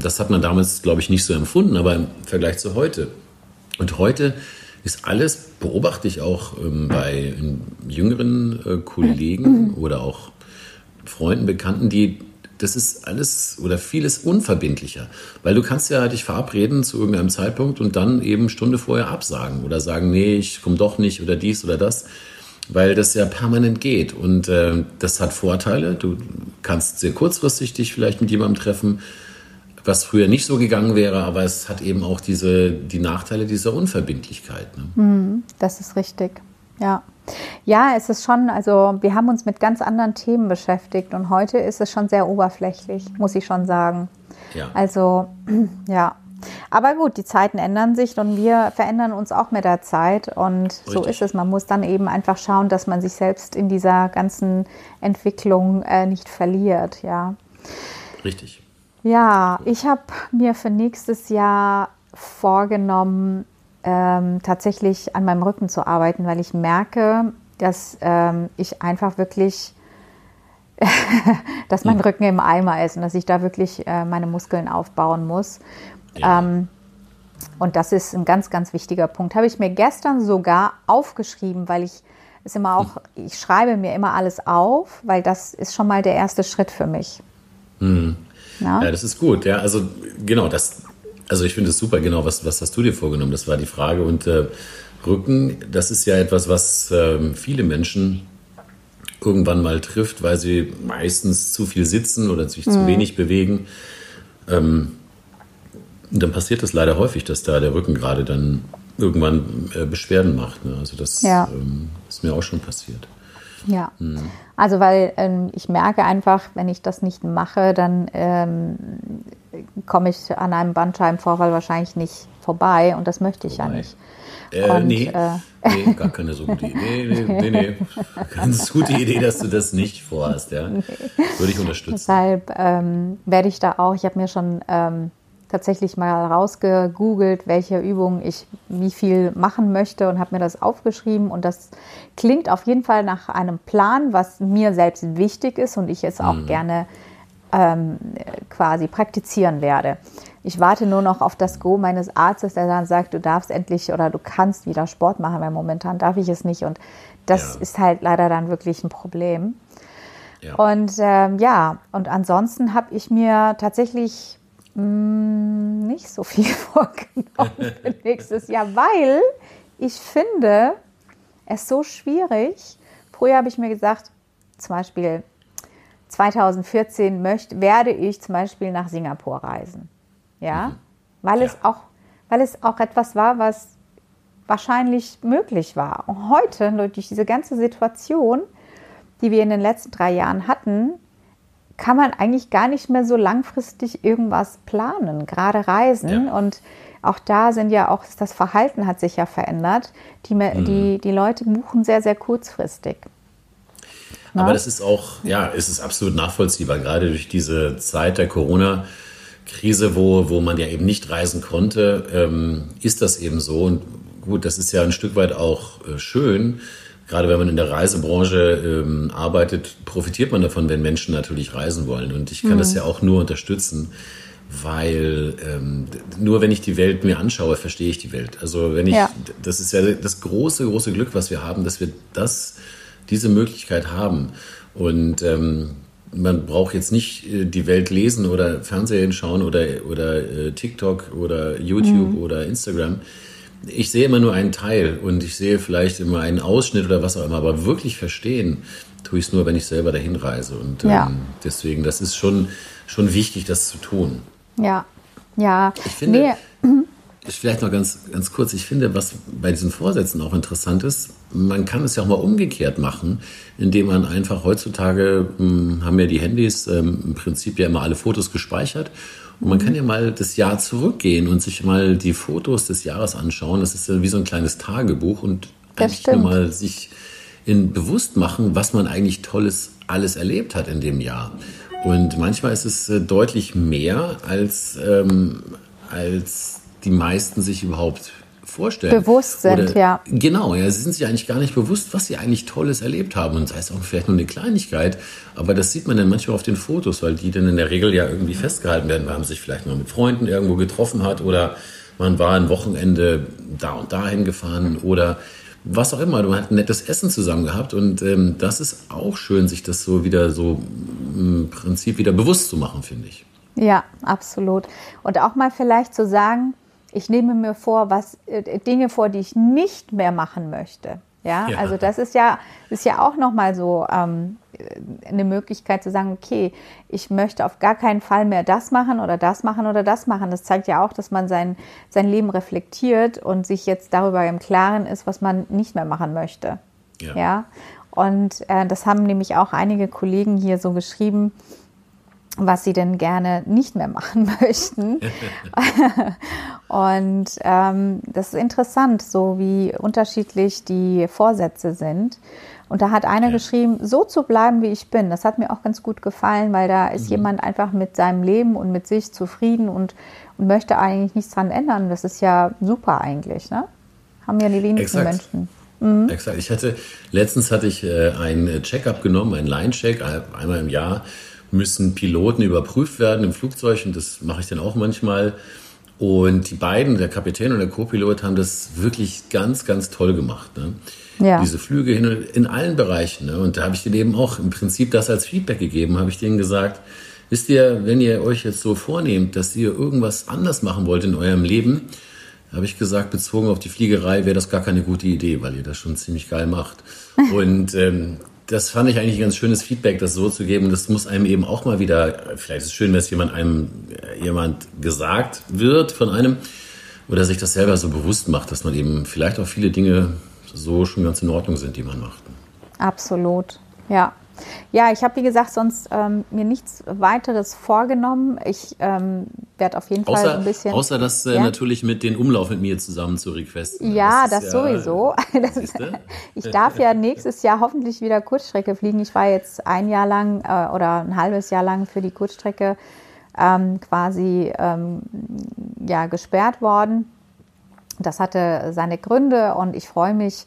C: Das hat man damals, glaube ich, nicht so empfunden, aber im Vergleich zu heute und heute ist alles, beobachte ich auch ähm, bei jüngeren äh, Kollegen oder auch Freunden, Bekannten, die das ist alles oder vieles unverbindlicher, weil du kannst ja dich verabreden zu irgendeinem Zeitpunkt und dann eben Stunde vorher absagen oder sagen, nee, ich komme doch nicht oder dies oder das. weil das ja permanent geht. Und äh, das hat Vorteile. Du kannst sehr kurzfristig dich vielleicht mit jemandem treffen, was früher nicht so gegangen wäre, aber es hat eben auch diese, die Nachteile dieser Unverbindlichkeit. Ne?
B: Mhm, das ist richtig, ja. Ja, es ist schon, also wir haben uns mit ganz anderen Themen beschäftigt und heute ist es schon sehr oberflächlich, muss ich schon sagen. Ja. Also, [CLEARS THROAT] ja. Aber gut, die Zeiten ändern sich und wir verändern uns auch mit der Zeit und Richtig. so ist es. Man muss dann eben einfach schauen, dass man sich selbst in dieser ganzen Entwicklung äh, nicht verliert, ja.
C: Richtig.
B: Ja, ich habe mir für nächstes Jahr vorgenommen, ähm, tatsächlich an meinem Rücken zu arbeiten, weil ich merke, dass ähm, ich einfach wirklich, [LAUGHS] dass mein Rücken im Eimer ist und dass ich da wirklich äh, meine Muskeln aufbauen muss. Ja. Ähm, und das ist ein ganz, ganz wichtiger Punkt. Habe ich mir gestern sogar aufgeschrieben, weil ich es immer auch, ich schreibe mir immer alles auf, weil das ist schon mal der erste Schritt für mich.
C: Mhm. Ja? ja, das ist gut. Ja, also genau, das, also ich finde es super, genau, was, was hast du dir vorgenommen? Das war die Frage. Und äh, Rücken, das ist ja etwas, was äh, viele Menschen irgendwann mal trifft, weil sie meistens zu viel sitzen oder sich mhm. zu wenig bewegen. Ähm, dann passiert es leider häufig, dass da der Rücken gerade dann irgendwann äh, Beschwerden macht. Ne? Also das ja. ähm, ist mir auch schon passiert.
B: Ja, mhm. also weil ähm, ich merke einfach, wenn ich das nicht mache, dann ähm, komme ich an einem Bandscheibenvorfall wahrscheinlich nicht vorbei und das möchte ich vorbei. ja nicht.
C: Äh, und, nee, äh, [LAUGHS] nee, gar keine so gute Idee. Nee, nee, nee, [LAUGHS] Ganz gute Idee, dass du das nicht vorhast, ja. Nee. Würde ich unterstützen.
B: Deshalb ähm, werde ich da auch, ich habe mir schon ähm, tatsächlich mal rausgegoogelt, welche Übungen ich wie viel machen möchte und habe mir das aufgeschrieben. Und das klingt auf jeden Fall nach einem Plan, was mir selbst wichtig ist und ich es auch mhm. gerne ähm, quasi praktizieren werde. Ich warte nur noch auf das Go meines Arztes, der dann sagt, du darfst endlich oder du kannst wieder Sport machen, weil momentan darf ich es nicht. Und das ja. ist halt leider dann wirklich ein Problem. Ja. Und ähm, ja, und ansonsten habe ich mir tatsächlich Mm, nicht so viel [LAUGHS] vorgenommen für nächstes Jahr, weil ich finde es so schwierig. Früher habe ich mir gesagt, zum Beispiel 2014 möchte, werde ich zum Beispiel nach Singapur reisen. Ja, mhm. weil, ja. Es auch, weil es auch etwas war, was wahrscheinlich möglich war. Und heute, durch diese ganze Situation, die wir in den letzten drei Jahren hatten, kann man eigentlich gar nicht mehr so langfristig irgendwas planen, gerade Reisen. Ja. Und auch da sind ja auch, das Verhalten hat sich ja verändert. Die, mhm. die, die Leute buchen sehr, sehr kurzfristig.
C: Na? Aber das ist auch, ja, es ist absolut nachvollziehbar, gerade durch diese Zeit der Corona-Krise, wo, wo man ja eben nicht reisen konnte, ähm, ist das eben so. Und gut, das ist ja ein Stück weit auch äh, schön, gerade wenn man in der Reisebranche ähm, arbeitet, profitiert man davon, wenn Menschen natürlich reisen wollen. Und ich kann mhm. das ja auch nur unterstützen, weil ähm, nur wenn ich die Welt mir anschaue, verstehe ich die Welt. Also wenn ich, ja. das ist ja das große, große Glück, was wir haben, dass wir das, diese Möglichkeit haben. Und ähm, man braucht jetzt nicht äh, die Welt lesen oder Fernsehen schauen oder, oder äh, TikTok oder YouTube mhm. oder Instagram ich sehe immer nur einen Teil und ich sehe vielleicht immer einen Ausschnitt oder was auch immer, aber wirklich verstehen tue ich es nur, wenn ich selber dahin reise. Und ja. ähm, deswegen, das ist schon, schon wichtig, das zu tun.
B: Ja, ja.
C: Ich finde, nee. vielleicht noch ganz, ganz kurz, ich finde, was bei diesen Vorsätzen auch interessant ist, man kann es ja auch mal umgekehrt machen, indem man einfach heutzutage, hm, haben ja die Handys ähm, im Prinzip ja immer alle Fotos gespeichert und man kann ja mal das Jahr zurückgehen und sich mal die Fotos des Jahres anschauen. Das ist ja wie so ein kleines Tagebuch und eigentlich nur mal sich in bewusst machen, was man eigentlich Tolles alles erlebt hat in dem Jahr. Und manchmal ist es äh, deutlich mehr, als, ähm, als die meisten sich überhaupt vorstellen.
B: Bewusst sind, Oder, ja.
C: Genau, ja, sie sind sich eigentlich gar nicht bewusst, was sie eigentlich Tolles erlebt haben. Und sei es auch vielleicht nur eine Kleinigkeit, aber das sieht man dann manchmal auf den Fotos, weil die dann in der Regel ja irgendwie festgehalten werden, weil man sich vielleicht mal mit Freunden irgendwo getroffen hat oder man war ein Wochenende da und dahin gefahren oder was auch immer. Man hat ein nettes Essen zusammen gehabt und ähm, das ist auch schön, sich das so wieder so im Prinzip wieder bewusst zu machen, finde ich.
B: Ja, absolut. Und auch mal vielleicht zu sagen, ich nehme mir vor, was äh, Dinge vor, die ich nicht mehr machen möchte. Ja, ja. also das ist ja, ist ja auch nochmal so ähm, eine Möglichkeit zu sagen, okay, ich möchte auf gar keinen Fall mehr das machen oder das machen oder das machen. Das zeigt ja auch, dass man sein, sein Leben reflektiert und sich jetzt darüber im Klaren ist, was man nicht mehr machen möchte. Ja. ja? Und äh, das haben nämlich auch einige Kollegen hier so geschrieben, was sie denn gerne nicht mehr machen [LAUGHS] möchten. [LAUGHS] und ähm, das ist interessant, so wie unterschiedlich die Vorsätze sind. Und da hat einer ja. geschrieben, so zu bleiben, wie ich bin. Das hat mir auch ganz gut gefallen, weil da ist mhm. jemand einfach mit seinem Leben und mit sich zufrieden und, und möchte eigentlich nichts dran ändern. Das ist ja super eigentlich, ne? Haben ja die wenigsten Exakt. Menschen.
C: Mhm. Exakt. Ich hatte, letztens hatte ich äh, ein Check-up genommen, einen Line-Check, einmal im Jahr müssen Piloten überprüft werden im Flugzeug und das mache ich dann auch manchmal. Und die beiden, der Kapitän und der Co-Pilot, haben das wirklich ganz, ganz toll gemacht. Ne? Ja. Diese Flüge hin in allen Bereichen. Ne? Und da habe ich denen eben auch im Prinzip das als Feedback gegeben, habe ich denen gesagt, wisst ihr, wenn ihr euch jetzt so vornehmt, dass ihr irgendwas anders machen wollt in eurem Leben, habe ich gesagt, bezogen auf die Fliegerei wäre das gar keine gute Idee, weil ihr das schon ziemlich geil macht. [LAUGHS] Und ähm, das fand ich eigentlich ein ganz schönes Feedback, das so zu geben. Das muss einem eben auch mal wieder, vielleicht ist es schön, wenn es jemand einem, jemand gesagt wird von einem, oder sich das selber so bewusst macht, dass man eben vielleicht auch viele Dinge so schon ganz in Ordnung sind, die man macht.
B: Absolut, ja. Ja, ich habe, wie gesagt, sonst ähm, mir nichts weiteres vorgenommen. Ich ähm, werde auf jeden
C: außer,
B: Fall ein bisschen.
C: Außer das äh, ja? natürlich mit den Umlauf mit mir zusammen zu requesten.
B: Ja, das, das ja, sowieso. [LAUGHS] [LAUGHS] Das [LAUGHS] ich darf ja nächstes Jahr hoffentlich wieder Kurzstrecke fliegen. Ich war jetzt ein Jahr lang äh, oder ein halbes Jahr lang für die Kurzstrecke ähm, quasi ähm, ja, gesperrt worden. Das hatte seine Gründe und ich freue mich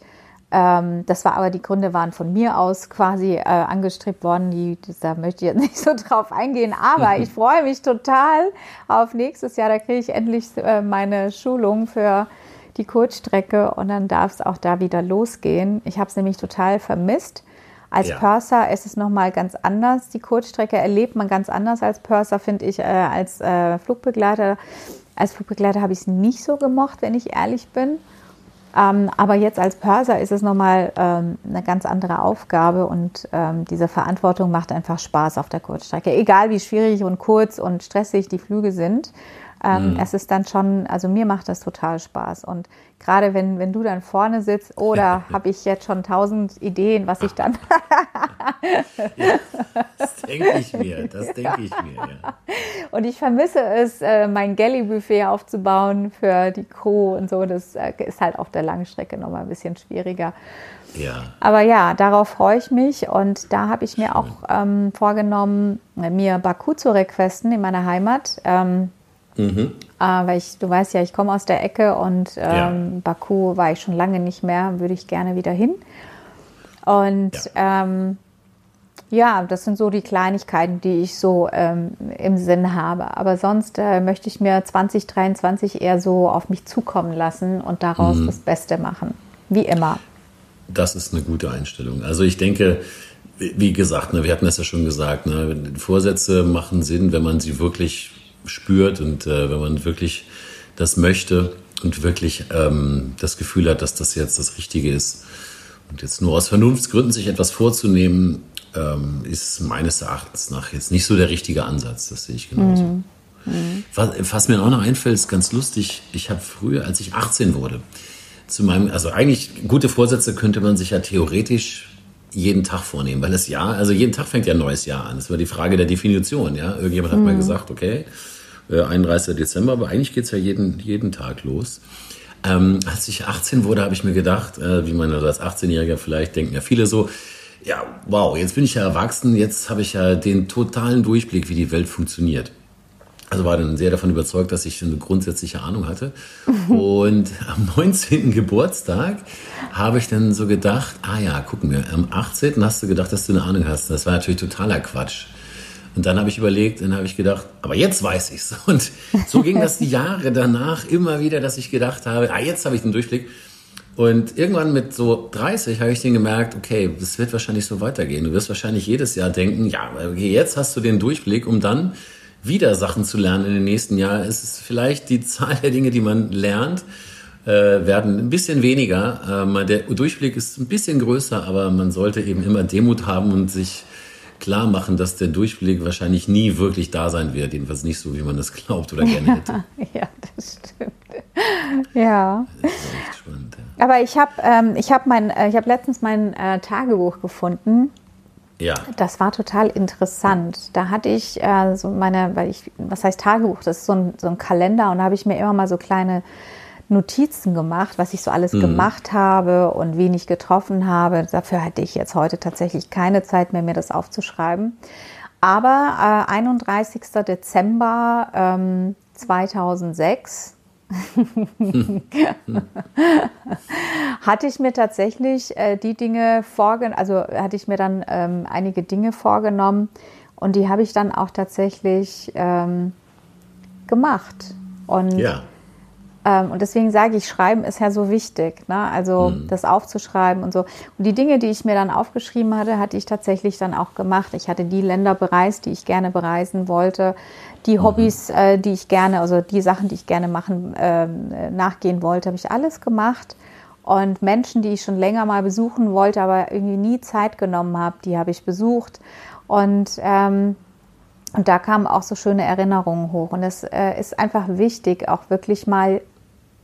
B: ähm, das war aber, die Gründe waren von mir aus quasi äh, angestrebt worden. Die, da möchte ich jetzt [LAUGHS] nicht so drauf eingehen, aber [LAUGHS] ich freue mich total auf nächstes Jahr. Da kriege ich endlich äh, meine Schulung für die Kurzstrecke und dann darf es auch da wieder losgehen. Ich habe es nämlich total vermisst. Als ja. Purser ist es nochmal ganz anders. Die Kurzstrecke erlebt man ganz anders als Purser, finde ich, äh, als äh, Flugbegleiter. Als Flugbegleiter habe ich es nicht so gemocht, wenn ich ehrlich bin. Ähm, aber jetzt als Pörser ist es nochmal ähm, eine ganz andere Aufgabe und ähm, diese Verantwortung macht einfach Spaß auf der Kurzstrecke. Egal wie schwierig und kurz und stressig die Flüge sind. Ähm, mhm. Es ist dann schon, also mir macht das total Spaß. Und gerade wenn, wenn du dann vorne sitzt, oder oh, habe ich jetzt schon tausend Ideen, was ich dann. [LAUGHS]
C: ja, das denke ich mir, das denke ich mir. Ja.
B: Und ich vermisse es, äh, mein Galley-Buffet aufzubauen für die Crew und so. Das äh, ist halt auf der Langstrecke nochmal ein bisschen schwieriger. Ja. Aber ja, darauf freue ich mich und da habe ich mir Schön. auch ähm, vorgenommen, mir Baku zu requesten in meiner Heimat. Ähm, Mhm. Äh, weil ich, du weißt ja, ich komme aus der Ecke und ähm, ja. Baku war ich schon lange nicht mehr, würde ich gerne wieder hin. Und ja. Ähm, ja, das sind so die Kleinigkeiten, die ich so ähm, im Sinn habe. Aber sonst äh, möchte ich mir 2023 eher so auf mich zukommen lassen und daraus mhm. das Beste machen. Wie immer.
C: Das ist eine gute Einstellung. Also ich denke, wie gesagt, ne, wir hatten das ja schon gesagt, ne, Vorsätze machen Sinn, wenn man sie wirklich spürt und äh, wenn man wirklich das möchte und wirklich ähm, das Gefühl hat, dass das jetzt das Richtige ist. Und jetzt nur aus Vernunftsgründen sich etwas vorzunehmen, ähm, ist meines Erachtens nach jetzt nicht so der richtige Ansatz. Das sehe ich genauso. Mhm. Mhm. Was, was, mir auch noch einfällt, ist ganz lustig. Ich habe früher, als ich 18 wurde, zu meinem, also eigentlich gute Vorsätze könnte man sich ja theoretisch jeden Tag vornehmen, weil das Jahr, also jeden Tag fängt ja ein neues Jahr an. Das war die Frage der Definition, ja. Irgendjemand hat mhm. mal gesagt, okay, 31. Äh, Dezember, aber eigentlich geht es ja jeden, jeden Tag los. Ähm, als ich 18 wurde, habe ich mir gedacht, äh, wie man als 18-Jähriger vielleicht denken ja viele so, ja, wow, jetzt bin ich ja erwachsen, jetzt habe ich ja den totalen Durchblick, wie die Welt funktioniert. Also war dann sehr davon überzeugt, dass ich eine grundsätzliche Ahnung hatte. Und am [LAUGHS] 19. Geburtstag habe ich dann so gedacht, ah ja, gucken wir, am 18. hast du gedacht, dass du eine Ahnung hast. Das war natürlich totaler Quatsch. Und dann habe ich überlegt, dann habe ich gedacht, aber jetzt weiß ich's. [LAUGHS] Und so ging das die Jahre danach immer wieder, dass ich gedacht habe, ah, jetzt habe ich den Durchblick. Und irgendwann mit so 30 habe ich dann gemerkt, okay, das wird wahrscheinlich so weitergehen. Du wirst wahrscheinlich jedes Jahr denken, ja, okay, jetzt hast du den Durchblick, um dann wieder Sachen zu lernen in den nächsten Jahren. Es ist vielleicht die [LAUGHS] Zahl der Dinge, die man lernt, äh, werden ein bisschen weniger. Äh, der Durchblick ist ein bisschen größer, aber man sollte eben immer Demut haben und sich klar machen, dass der Durchblick wahrscheinlich nie wirklich da sein wird. Jedenfalls nicht so, wie man das [LAUGHS] glaubt oder gerne hätte. [LAUGHS]
B: ja, das stimmt. Ja. Das ist echt spannend, ja. Aber ich habe ähm, hab mein, äh, hab letztens mein äh, Tagebuch gefunden.
C: Ja.
B: Das war total interessant. Da hatte ich äh, so meine, weil ich, was heißt Tagebuch? Das ist so ein, so ein Kalender und da habe ich mir immer mal so kleine Notizen gemacht, was ich so alles mhm. gemacht habe und wen ich getroffen habe. Dafür hatte ich jetzt heute tatsächlich keine Zeit mehr, mir das aufzuschreiben. Aber äh, 31. Dezember ähm, 2006 [LAUGHS] hatte ich mir tatsächlich äh, die Dinge vorgenommen, also hatte ich mir dann ähm, einige Dinge vorgenommen und die habe ich dann auch tatsächlich ähm, gemacht. Und
C: ja.
B: Ähm, und deswegen sage ich, Schreiben ist ja so wichtig. Ne? Also mhm. das aufzuschreiben und so. Und die Dinge, die ich mir dann aufgeschrieben hatte, hatte ich tatsächlich dann auch gemacht. Ich hatte die Länder bereist, die ich gerne bereisen wollte. Die mhm. Hobbys, äh, die ich gerne, also die Sachen, die ich gerne machen, äh, nachgehen wollte, habe ich alles gemacht. Und Menschen, die ich schon länger mal besuchen wollte, aber irgendwie nie Zeit genommen habe, die habe ich besucht. Und ähm, und da kamen auch so schöne Erinnerungen hoch. Und es äh, ist einfach wichtig, auch wirklich mal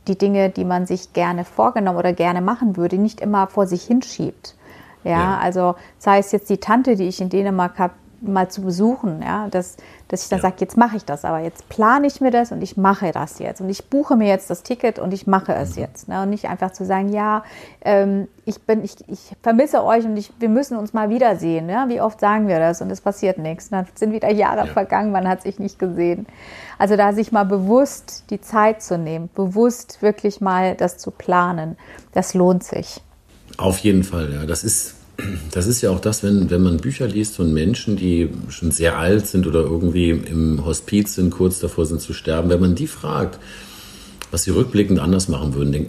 B: die Dinge, die man sich gerne vorgenommen oder gerne machen würde, nicht immer vor sich hinschiebt. Ja, ja. also sei es jetzt die Tante, die ich in Dänemark habe, mal zu besuchen, ja, dass, dass ich dann ja. sage, jetzt mache ich das, aber jetzt plane ich mir das und ich mache das jetzt und ich buche mir jetzt das Ticket und ich mache es mhm. jetzt. Ne? Und nicht einfach zu sagen, ja, ähm, ich bin, ich, ich vermisse euch und ich, wir müssen uns mal wiedersehen. Ja? Wie oft sagen wir das und es passiert nichts. Dann sind wieder Jahre ja. vergangen, man hat sich nicht gesehen. Also da sich mal bewusst die Zeit zu nehmen, bewusst wirklich mal das zu planen, das lohnt sich.
C: Auf jeden Fall, ja. Das ist das ist ja auch das, wenn, wenn man Bücher liest von Menschen, die schon sehr alt sind oder irgendwie im Hospiz sind, kurz davor sind zu sterben, wenn man die fragt, was sie rückblickend anders machen würden, dann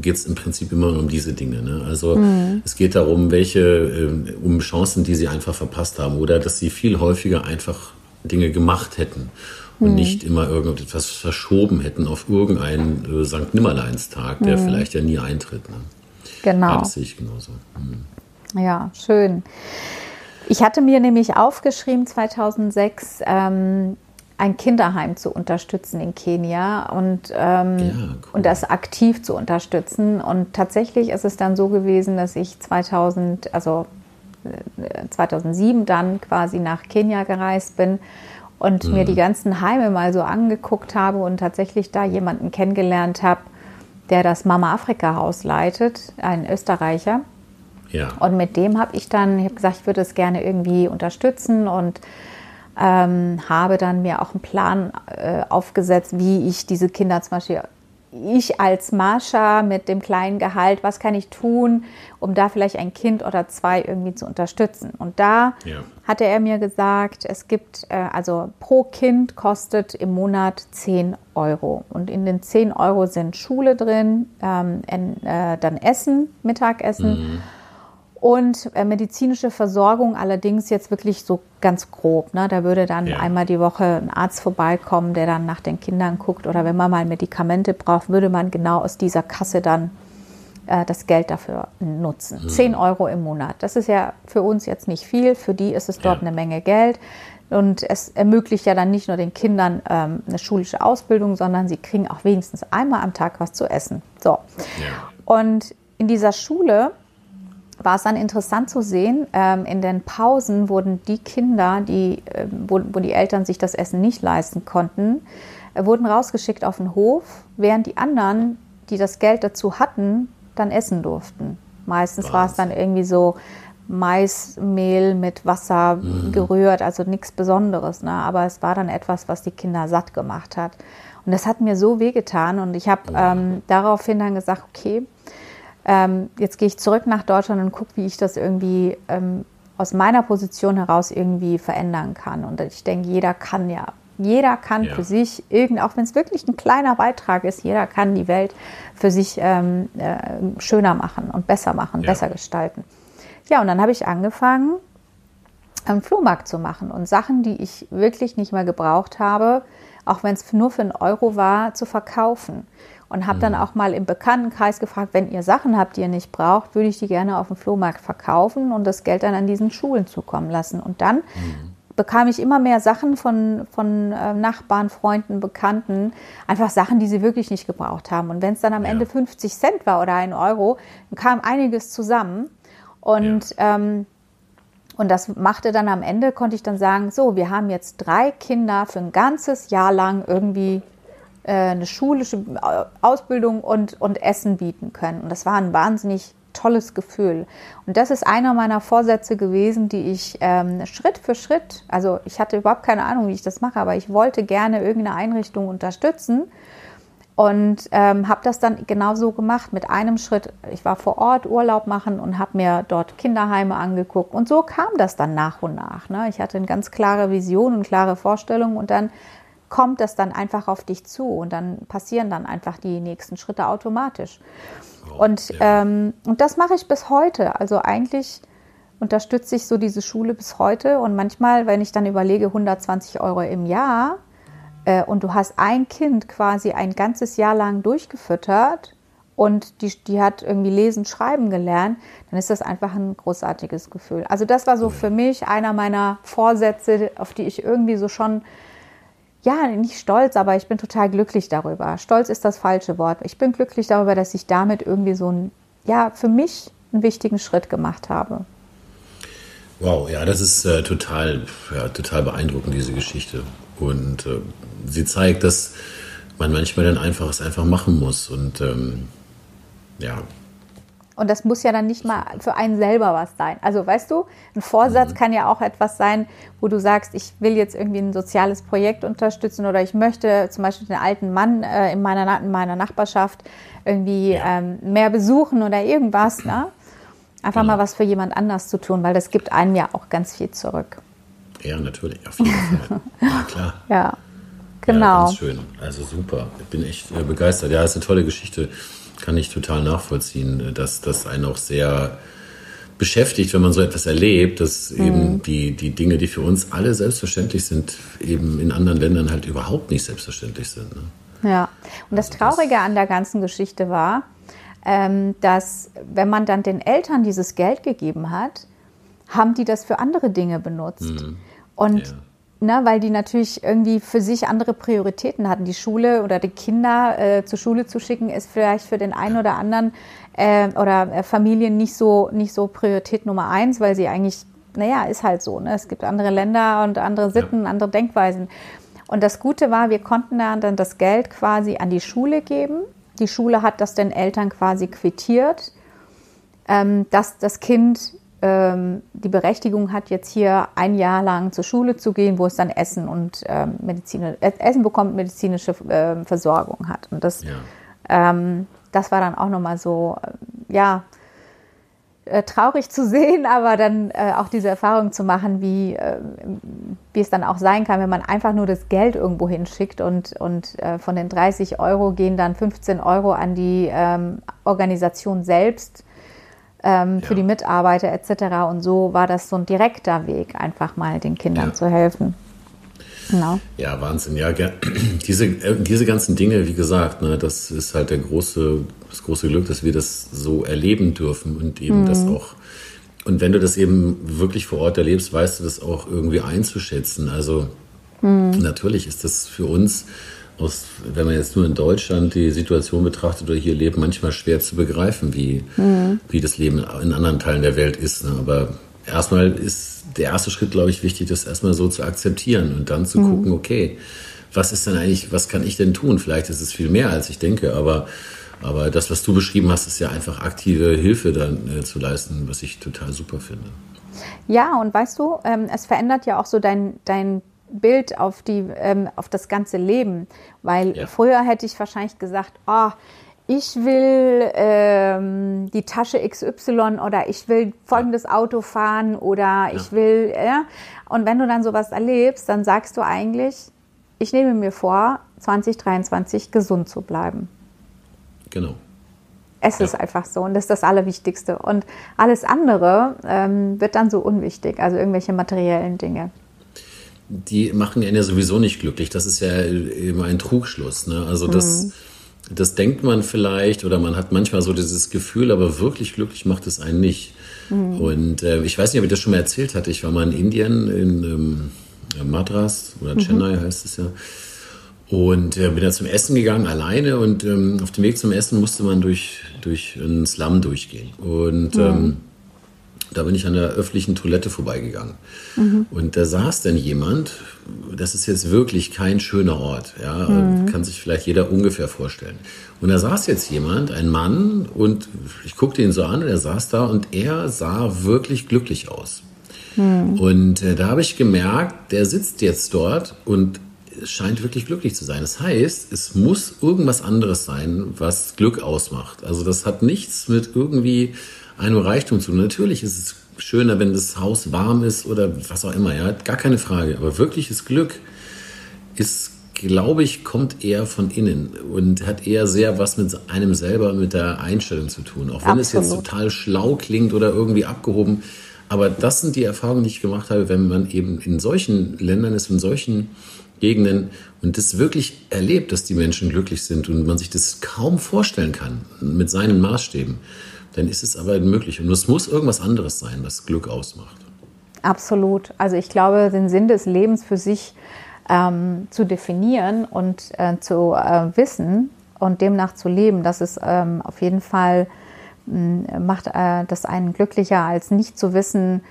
C: geht es im Prinzip immer um diese Dinge. Ne? Also mhm. es geht darum, welche, äh, um Chancen, die sie einfach verpasst haben oder dass sie viel häufiger einfach Dinge gemacht hätten und mhm. nicht immer irgendetwas verschoben hätten auf irgendeinen äh, St. Nimmerleinstag, der mhm. vielleicht ja nie eintritt. Ne?
B: Genau. Ja,
C: das sehe ich genauso. Mhm.
B: Ja, schön. Ich hatte mir nämlich aufgeschrieben 2006, ähm, ein Kinderheim zu unterstützen in Kenia und, ähm, ja, cool. und das aktiv zu unterstützen. Und tatsächlich ist es dann so gewesen, dass ich 2000, also 2007 äh, dann quasi nach Kenia gereist bin und mhm. mir die ganzen Heime mal so angeguckt habe und tatsächlich da jemanden kennengelernt habe, der das Mama Afrika Haus leitet, ein Österreicher.
C: Ja.
B: Und mit dem habe ich dann, ich habe gesagt, ich würde es gerne irgendwie unterstützen und ähm, habe dann mir auch einen Plan äh, aufgesetzt, wie ich diese Kinder zum Beispiel ich als Marsha mit dem kleinen Gehalt, was kann ich tun, um da vielleicht ein Kind oder zwei irgendwie zu unterstützen? Und da ja. hatte er mir gesagt, es gibt, äh, also pro Kind kostet im Monat 10 Euro. Und in den 10 Euro sind Schule drin, ähm, äh, dann Essen, Mittagessen. Mhm und äh, medizinische Versorgung allerdings jetzt wirklich so ganz grob. Ne? Da würde dann ja. einmal die Woche ein Arzt vorbeikommen, der dann nach den Kindern guckt. Oder wenn man mal Medikamente braucht, würde man genau aus dieser Kasse dann äh, das Geld dafür nutzen. Mhm. 10 Euro im Monat. Das ist ja für uns jetzt nicht viel. Für die ist es dort ja. eine Menge Geld. Und es ermöglicht ja dann nicht nur den Kindern ähm, eine schulische Ausbildung, sondern sie kriegen auch wenigstens einmal am Tag was zu essen. So. Ja. Und in dieser Schule war es dann interessant zu sehen, ähm, in den Pausen wurden die Kinder, die, äh, wo, wo, die Eltern sich das Essen nicht leisten konnten, äh, wurden rausgeschickt auf den Hof, während die anderen, die das Geld dazu hatten, dann essen durften. Meistens war es dann irgendwie so Maismehl mit Wasser mhm. gerührt, also nichts Besonderes. Ne? Aber es war dann etwas, was die Kinder satt gemacht hat. Und das hat mir so wehgetan und ich habe ähm, daraufhin dann gesagt, okay, ähm, jetzt gehe ich zurück nach Deutschland und gucke, wie ich das irgendwie ähm, aus meiner Position heraus irgendwie verändern kann. Und ich denke, jeder kann ja, jeder kann ja. für sich, irgend, auch wenn es wirklich ein kleiner Beitrag ist, jeder kann die Welt für sich ähm, äh, schöner machen und besser machen, ja. besser gestalten. Ja, und dann habe ich angefangen, einen Flohmarkt zu machen und Sachen, die ich wirklich nicht mehr gebraucht habe, auch wenn es nur für einen Euro war, zu verkaufen. Und habe dann auch mal im Bekanntenkreis gefragt, wenn ihr Sachen habt, die ihr nicht braucht, würde ich die gerne auf dem Flohmarkt verkaufen und das Geld dann an diesen Schulen zukommen lassen. Und dann mhm. bekam ich immer mehr Sachen von, von äh, Nachbarn, Freunden, Bekannten, einfach Sachen, die sie wirklich nicht gebraucht haben. Und wenn es dann am ja. Ende 50 Cent war oder ein Euro, dann kam einiges zusammen. Und ja. ähm, und das machte dann am Ende, konnte ich dann sagen, so, wir haben jetzt drei Kinder für ein ganzes Jahr lang irgendwie eine schulische äh, Ausbildung und, und Essen bieten können. Und das war ein wahnsinnig tolles Gefühl. Und das ist einer meiner Vorsätze gewesen, die ich ähm, Schritt für Schritt, also ich hatte überhaupt keine Ahnung, wie ich das mache, aber ich wollte gerne irgendeine Einrichtung unterstützen und ähm, habe das dann genauso gemacht mit einem Schritt. Ich war vor Ort Urlaub machen und habe mir dort Kinderheime angeguckt. Und so kam das dann nach und nach. Ne? Ich hatte eine ganz klare Vision und klare Vorstellungen und dann kommt das dann einfach auf dich zu und dann passieren dann einfach die nächsten Schritte automatisch. Oh, und, ja. ähm, und das mache ich bis heute. Also eigentlich unterstütze ich so diese Schule bis heute und manchmal, wenn ich dann überlege, 120 Euro im Jahr, äh, und du hast ein Kind quasi ein ganzes Jahr lang durchgefüttert und die, die hat irgendwie lesen, schreiben gelernt, dann ist das einfach ein großartiges Gefühl. Also das war so für mich einer meiner Vorsätze, auf die ich irgendwie so schon, ja, nicht stolz, aber ich bin total glücklich darüber. Stolz ist das falsche Wort. Ich bin glücklich darüber, dass ich damit irgendwie so ein, ja, für mich einen wichtigen Schritt gemacht habe.
C: Wow, ja, das ist äh, total, ja, total beeindruckend, diese Geschichte. Und äh, sie zeigt, dass man manchmal dann einfach es einfach machen muss. Und ähm, ja.
B: Und das muss ja dann nicht mal für einen selber was sein. Also weißt du, ein Vorsatz mhm. kann ja auch etwas sein, wo du sagst, ich will jetzt irgendwie ein soziales Projekt unterstützen oder ich möchte zum Beispiel den alten Mann äh, in, meiner, in meiner Nachbarschaft irgendwie ja. ähm, mehr besuchen oder irgendwas. Ne? Einfach genau. mal was für jemand anders zu tun, weil das gibt einem ja auch ganz viel zurück.
C: Ja, natürlich, auf jeden Fall. [LAUGHS] Ja, klar.
B: Ja, genau. Ja,
C: ganz schön. Also super. Ich bin echt äh, begeistert. Ja, ist eine tolle Geschichte. Kann ich total nachvollziehen, dass das einen auch sehr beschäftigt, wenn man so etwas erlebt, dass mhm. eben die, die Dinge, die für uns alle selbstverständlich sind, eben in anderen Ländern halt überhaupt nicht selbstverständlich sind. Ne?
B: Ja, und das Traurige an der ganzen Geschichte war, ähm, dass wenn man dann den Eltern dieses Geld gegeben hat, haben die das für andere Dinge benutzt. Mhm. Und ja. Na, ne, weil die natürlich irgendwie für sich andere Prioritäten hatten. Die Schule oder die Kinder äh, zur Schule zu schicken, ist vielleicht für den einen oder anderen äh, oder äh, Familien nicht so, nicht so Priorität Nummer eins, weil sie eigentlich, naja, ist halt so. Ne? Es gibt andere Länder und andere Sitten, ja. andere Denkweisen. Und das Gute war, wir konnten dann das Geld quasi an die Schule geben. Die Schule hat das den Eltern quasi quittiert, ähm, dass das Kind ähm, die Berechtigung hat, jetzt hier ein Jahr lang zur Schule zu gehen, wo es dann Essen und ähm, Medizin, äh, Essen bekommt, medizinische äh, Versorgung hat. Und das, ja. ähm, das war dann auch nochmal so, äh, ja, äh, traurig zu [LAUGHS] sehen, aber dann äh, auch diese Erfahrung zu machen, wie, äh, wie es dann auch sein kann, wenn man einfach nur das Geld irgendwo hinschickt und, und von den 30 Euro gehen dann 15 Euro an die ähm, Organisation selbst ähm, ja. für die Mitarbeiter etc. Und so war das so ein direkter Weg, einfach mal den Kindern ja. zu helfen.
C: Genau. Ja, Wahnsinn. Ja, [CLEARS THROAT] diese, äh, diese ganzen Dinge, wie gesagt, ne, das ist halt der große, das große Glück, dass wir das so erleben dürfen und eben mhm. das auch. Und wenn du das eben wirklich vor Ort erlebst, weißt du das auch irgendwie einzuschätzen. Also mhm. natürlich ist das für uns aus, wenn man jetzt nur in Deutschland die Situation betrachtet oder hier lebt, manchmal schwer zu begreifen, wie, mhm. wie das Leben in anderen Teilen der Welt ist. Ne? Aber erstmal ist der erste Schritt, glaube ich, wichtig, das erstmal so zu akzeptieren und dann zu mhm. gucken, okay, was ist denn eigentlich, was kann ich denn tun? Vielleicht ist es viel mehr, als ich denke, aber, aber das, was du beschrieben hast, ist ja einfach aktive Hilfe dann äh, zu leisten, was ich total super finde.
B: Ja, und weißt du, ähm, es verändert ja auch so dein, dein Bild auf, die, ähm, auf das ganze Leben. Weil ja. früher hätte ich wahrscheinlich gesagt, oh, ich will ähm, die Tasche XY oder ich will folgendes Auto fahren oder ja. ich will, ja. Und wenn du dann sowas erlebst, dann sagst du eigentlich, ich nehme mir vor, 2023 gesund zu bleiben.
C: Genau.
B: Es ja. ist einfach so und das ist das Allerwichtigste. Und alles andere ähm, wird dann so unwichtig, also irgendwelche materiellen Dinge
C: die machen ihn ja sowieso nicht glücklich. Das ist ja immer ein Trugschluss. Ne? Also das, mhm. das denkt man vielleicht oder man hat manchmal so dieses Gefühl, aber wirklich glücklich macht es einen nicht. Mhm. Und äh, ich weiß nicht, ob ich das schon mal erzählt hatte. Ich war mal in Indien, in ähm, Madras oder Chennai mhm. heißt es ja. Und äh, bin da zum Essen gegangen, alleine. Und ähm, auf dem Weg zum Essen musste man durch, durch einen Slum durchgehen. Und mhm. ähm, da bin ich an der öffentlichen Toilette vorbeigegangen. Mhm. Und da saß dann jemand, das ist jetzt wirklich kein schöner Ort, ja, mhm. kann sich vielleicht jeder ungefähr vorstellen. Und da saß jetzt jemand, ein Mann, und ich guckte ihn so an und er saß da und er sah wirklich glücklich aus. Mhm. Und äh, da habe ich gemerkt, der sitzt jetzt dort und scheint wirklich glücklich zu sein. Das heißt, es muss irgendwas anderes sein, was Glück ausmacht. Also das hat nichts mit irgendwie einem Reichtum zu. Natürlich ist es schöner, wenn das Haus warm ist oder was auch immer, ja, gar keine Frage. Aber wirkliches Glück ist, glaube ich, kommt eher von innen und hat eher sehr was mit einem selber, mit der Einstellung zu tun. Auch wenn Absolut. es jetzt total schlau klingt oder irgendwie abgehoben. Aber das sind die Erfahrungen, die ich gemacht habe, wenn man eben in solchen Ländern ist, in solchen Gegenden und das wirklich erlebt, dass die Menschen glücklich sind und man sich das kaum vorstellen kann mit seinen Maßstäben dann ist es aber möglich. Und es muss irgendwas anderes sein, was Glück ausmacht.
B: Absolut. Also ich glaube, den Sinn des Lebens für sich ähm, zu definieren und äh, zu äh, wissen und demnach zu leben, das ist ähm, auf jeden Fall mh, macht äh, das einen glücklicher als nicht zu wissen,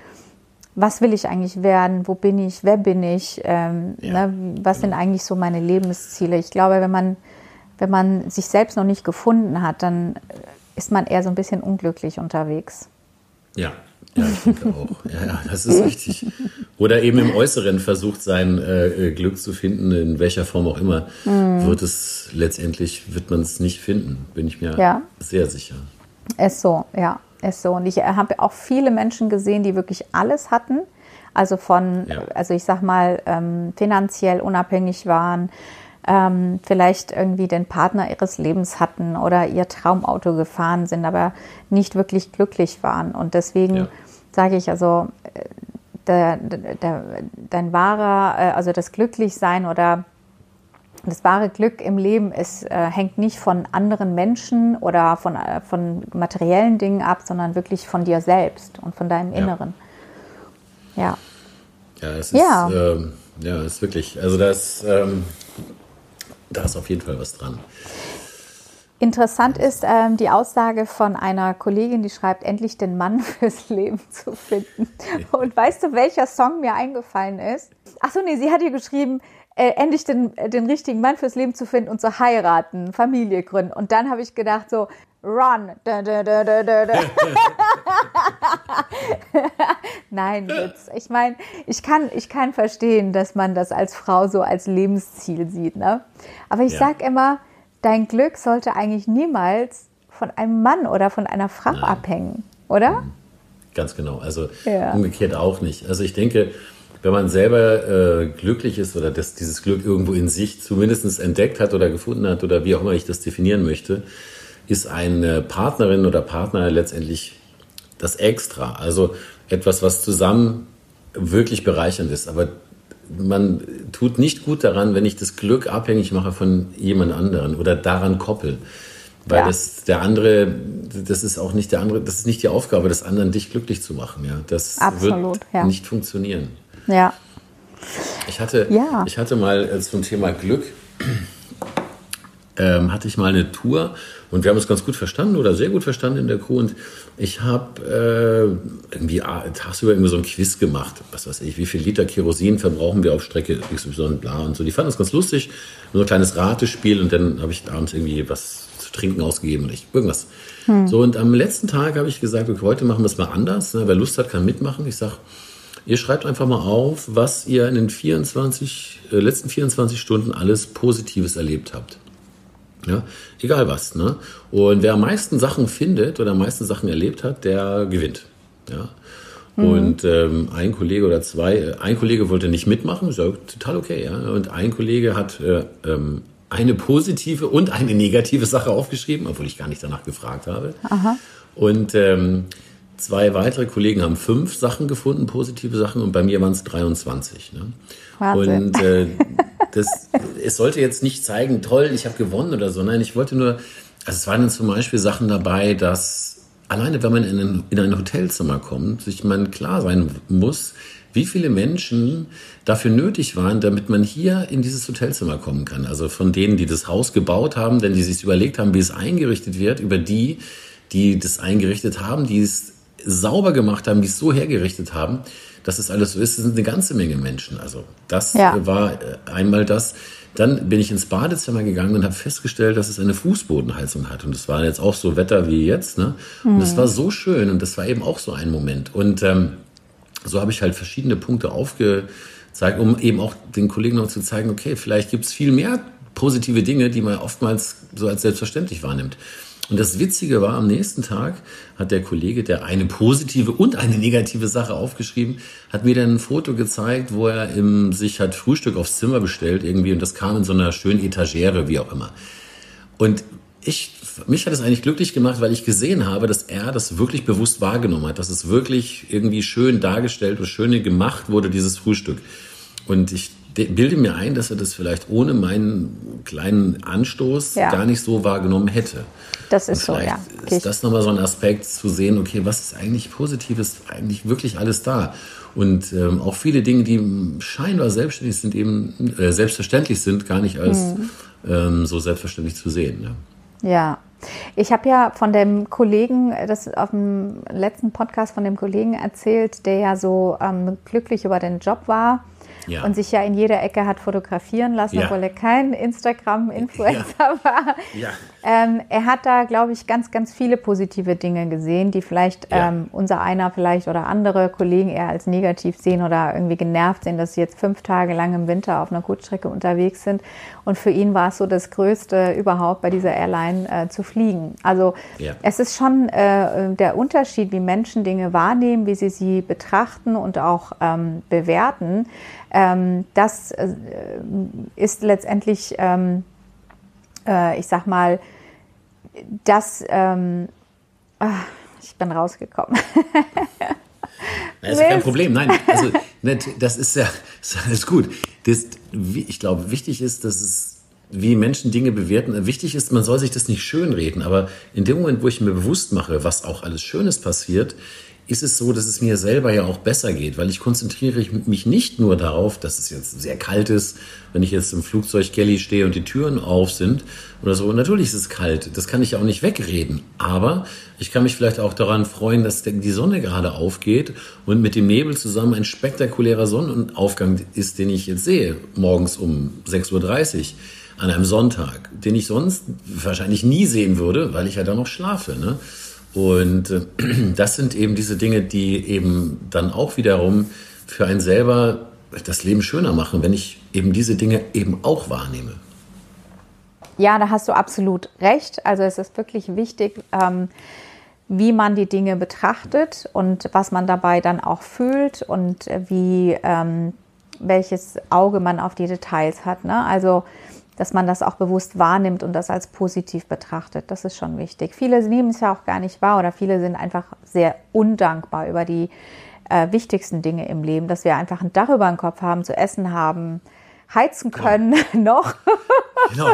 B: was will ich eigentlich werden, wo bin ich, wer bin ich, ähm, ja, ne, was genau. sind eigentlich so meine Lebensziele. Ich glaube, wenn man wenn man sich selbst noch nicht gefunden hat, dann ist man eher so ein bisschen unglücklich unterwegs.
C: Ja, ja, ich denke auch. Ja, ja, das ist richtig. Oder eben im Äußeren versucht, sein äh, Glück zu finden, in welcher Form auch immer, mm. wird es letztendlich, wird man es nicht finden, bin ich mir ja. sehr sicher.
B: Ist so, ja, ist so. Und ich habe auch viele Menschen gesehen, die wirklich alles hatten. Also von, ja. also ich sag mal, ähm, finanziell unabhängig waren, ähm, vielleicht irgendwie den Partner ihres Lebens hatten oder ihr Traumauto gefahren sind, aber nicht wirklich glücklich waren. Und deswegen ja. sage ich also, äh, der, der, dein wahrer, äh, also das Glücklichsein oder das wahre Glück im Leben ist, äh, hängt nicht von anderen Menschen oder von, äh, von materiellen Dingen ab, sondern wirklich von dir selbst und von deinem Inneren.
C: Ja. Ja, es ist, ja. Ähm, ja, es ist wirklich, also das, ähm, da ist auf jeden Fall was dran.
B: Interessant ist ähm, die Aussage von einer Kollegin, die schreibt, endlich den Mann [LAUGHS] fürs Leben zu finden. [LAUGHS] Und weißt du, welcher Song mir eingefallen ist? Achso, nee, sie hat hier geschrieben, äh, endlich den, den richtigen Mann fürs Leben zu finden und zu heiraten, Familie gründen. Und dann habe ich gedacht, so, Run. Da, da, da. Nein, Witz. Ich meine, ich kann, ich kann verstehen, dass man das als Frau so als Lebensziel sieht. Ne? Aber ich ja. sage immer, dein Glück sollte eigentlich niemals von einem Mann oder von einer Frau Nein. abhängen, oder? Mhm.
C: Ganz genau. Also ja. umgekehrt auch nicht. Also ich denke, wenn man selber äh, glücklich ist oder das, dieses Glück irgendwo in sich zumindest entdeckt hat oder gefunden hat oder wie auch immer ich das definieren möchte, ist eine Partnerin oder Partner letztendlich das Extra. Also etwas, was zusammen wirklich bereichernd ist. Aber man tut nicht gut daran, wenn ich das Glück abhängig mache von jemand anderen oder daran koppel. Weil ja. das der andere, das ist auch nicht der andere, das ist nicht die Aufgabe des anderen, dich glücklich zu machen. Ja, das Absolut, wird ja. nicht funktionieren.
B: Ja.
C: Ich hatte, ja. ich hatte mal äh, zum Thema Glück [CLEARS THROAT] ähm, hatte ich mal eine Tour und wir haben uns ganz gut verstanden oder sehr gut verstanden in der Crew. Und ich habe äh, irgendwie ah, tagsüber irgendwie so ein Quiz gemacht. Was weiß ich, wie viel Liter Kerosin verbrauchen wir auf Strecke XY bla und so. Die fanden das ganz lustig. So ein kleines Ratespiel und dann habe ich abends irgendwie was zu trinken ausgegeben und ich irgendwas. Hm. So, und am letzten Tag habe ich gesagt, okay, heute machen wir es mal anders. Ne? Wer Lust hat, kann mitmachen. Ich sage, ihr schreibt einfach mal auf, was ihr in den 24, äh, letzten 24 Stunden alles Positives erlebt habt. Ja, egal was. Ne? Und wer am meisten Sachen findet oder am meisten Sachen erlebt hat, der gewinnt. Ja. Mhm. Und ähm, ein Kollege oder zwei, äh, ein Kollege wollte nicht mitmachen, ist ja total okay. Ja? Und ein Kollege hat äh, ähm, eine positive und eine negative Sache aufgeschrieben, obwohl ich gar nicht danach gefragt habe. Aha. Und ähm, zwei weitere Kollegen haben fünf Sachen gefunden, positive Sachen, und bei mir waren es 23. Ne? Und äh, das, es sollte jetzt nicht zeigen, toll, ich habe gewonnen oder so. Nein, ich wollte nur, also es waren dann zum Beispiel Sachen dabei, dass alleine, wenn man in ein, in ein Hotelzimmer kommt, sich man klar sein muss, wie viele Menschen dafür nötig waren, damit man hier in dieses Hotelzimmer kommen kann. Also von denen, die das Haus gebaut haben, denn die sich überlegt haben, wie es eingerichtet wird, über die, die das eingerichtet haben, die es sauber gemacht haben, die es so hergerichtet haben, dass es alles so ist. Das sind eine ganze Menge Menschen. Also das ja. war äh, einmal das. Dann bin ich ins Badezimmer gegangen und habe festgestellt, dass es eine Fußbodenheizung hat. Und es war jetzt auch so Wetter wie jetzt. Ne? Und es mhm. war so schön und das war eben auch so ein Moment. Und ähm, so habe ich halt verschiedene Punkte aufgezeigt, um eben auch den Kollegen noch zu zeigen, okay, vielleicht gibt es viel mehr positive Dinge, die man oftmals so als selbstverständlich wahrnimmt. Und das Witzige war, am nächsten Tag hat der Kollege, der eine positive und eine negative Sache aufgeschrieben, hat mir dann ein Foto gezeigt, wo er im, sich hat Frühstück aufs Zimmer bestellt irgendwie und das kam in so einer schönen Etagere, wie auch immer. Und ich, mich hat es eigentlich glücklich gemacht, weil ich gesehen habe, dass er das wirklich bewusst wahrgenommen hat, dass es wirklich irgendwie schön dargestellt und schön gemacht wurde, dieses Frühstück. Und ich bilde mir ein, dass er das vielleicht ohne meinen kleinen Anstoß ja. gar nicht so wahrgenommen hätte.
B: Das ist so, ja.
C: Ist das nochmal so ein Aspekt zu sehen, okay, was ist eigentlich Positives, eigentlich wirklich alles da? Und ähm, auch viele Dinge, die scheinbar selbstständig sind, eben äh, selbstverständlich sind, gar nicht als mhm. ähm, so selbstverständlich zu sehen. Ne?
B: Ja. Ich habe ja von dem Kollegen, das auf dem letzten Podcast von dem Kollegen erzählt, der ja so ähm, glücklich über den Job war ja. und sich ja in jeder Ecke hat fotografieren lassen, ja. obwohl er kein Instagram-Influencer ja. war. Ähm, er hat da, glaube ich, ganz, ganz viele positive Dinge gesehen, die vielleicht ähm, unser einer vielleicht oder andere Kollegen eher als negativ sehen oder irgendwie genervt sehen, dass sie jetzt fünf Tage lang im Winter auf einer Kurzstrecke unterwegs sind. Und für ihn war es so das Größte überhaupt bei dieser Airline äh, zu fliegen. Also es ist schon äh, der Unterschied, wie Menschen Dinge wahrnehmen, wie sie sie betrachten und auch ähm, bewerten. Ähm, das äh, ist letztendlich, ähm, äh, ich sag mal, das, ähm, ach, ich bin rausgekommen.
C: Das ist kein Problem, nein. Also, ne, das ist ja [LAUGHS] ist alles gut. Das, ich glaube, wichtig ist, dass es, wie Menschen Dinge bewerten, wichtig ist, man soll sich das nicht schönreden, aber in dem Moment, wo ich mir bewusst mache, was auch alles Schönes passiert, ist es so, dass es mir selber ja auch besser geht, weil ich konzentriere mich nicht nur darauf, dass es jetzt sehr kalt ist, wenn ich jetzt im Flugzeug Kelly stehe und die Türen auf sind oder so. natürlich ist es kalt, das kann ich auch nicht wegreden. Aber ich kann mich vielleicht auch daran freuen, dass die Sonne gerade aufgeht und mit dem Nebel zusammen ein spektakulärer Sonnenaufgang ist, den ich jetzt sehe, morgens um 6.30 Uhr an einem Sonntag, den ich sonst wahrscheinlich nie sehen würde, weil ich ja da noch schlafe. Ne? Und äh, [CLEARS THROAT] das sind eben diese Dinge, die eben dann auch wiederum für einen selber das Leben schöner machen, wenn ich eben diese Dinge eben auch wahrnehme.
B: Ja, da hast du absolut recht. Also es ist wirklich wichtig, ähm, wie man die Dinge betrachtet und was man dabei dann auch fühlt und wie ähm, welches Auge man auf die Details hat. Ne? Also dass man das auch bewusst wahrnimmt und das als positiv betrachtet. Das ist schon wichtig. Viele nehmen es ja auch gar nicht wahr oder viele sind einfach sehr undankbar über die äh, wichtigsten Dinge im Leben, dass wir einfach ein Dach über den Kopf haben, zu essen haben, heizen können ja. [LAUGHS] noch.
C: genau.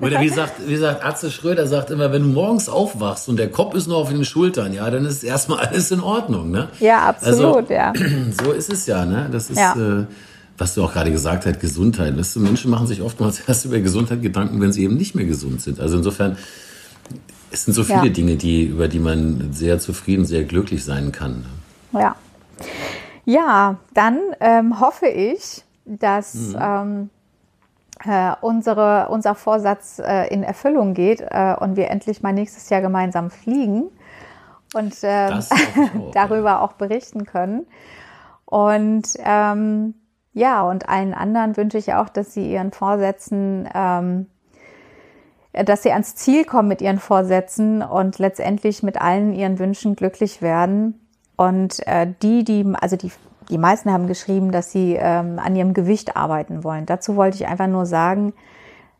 C: Oder wie sagt, wie sagt Atze Schröder sagt immer, wenn du morgens aufwachst und der Kopf ist nur auf den Schultern, ja, dann ist erstmal [LAUGHS] alles in Ordnung, ne?
B: Ja, absolut,
C: also,
B: ja. [CLEARS THROAT]
C: So ist es ja, ne? Das ist ja. äh, was du auch gerade gesagt hast, Gesundheit. Weißt du, Menschen machen sich oftmals [LAUGHS] erst über Gesundheit Gedanken, wenn sie eben nicht mehr gesund sind. Also insofern, es sind so viele ja. Dinge, die, über die man sehr zufrieden, sehr glücklich sein kann.
B: Ja. Ja, dann ähm, hoffe ich, dass mhm. ähm, äh, unsere, unser Vorsatz äh, in Erfüllung geht äh, und wir endlich mal nächstes Jahr gemeinsam fliegen und ähm, auch, [LAUGHS] darüber ja. auch berichten können. Und ähm, ja, und allen anderen wünsche ich auch, dass sie ihren Vorsätzen, ähm, dass sie ans Ziel kommen mit ihren Vorsätzen und letztendlich mit allen ihren Wünschen glücklich werden. Und äh, die, die, also die, die meisten haben geschrieben, dass sie ähm, an ihrem Gewicht arbeiten wollen. Dazu wollte ich einfach nur sagen,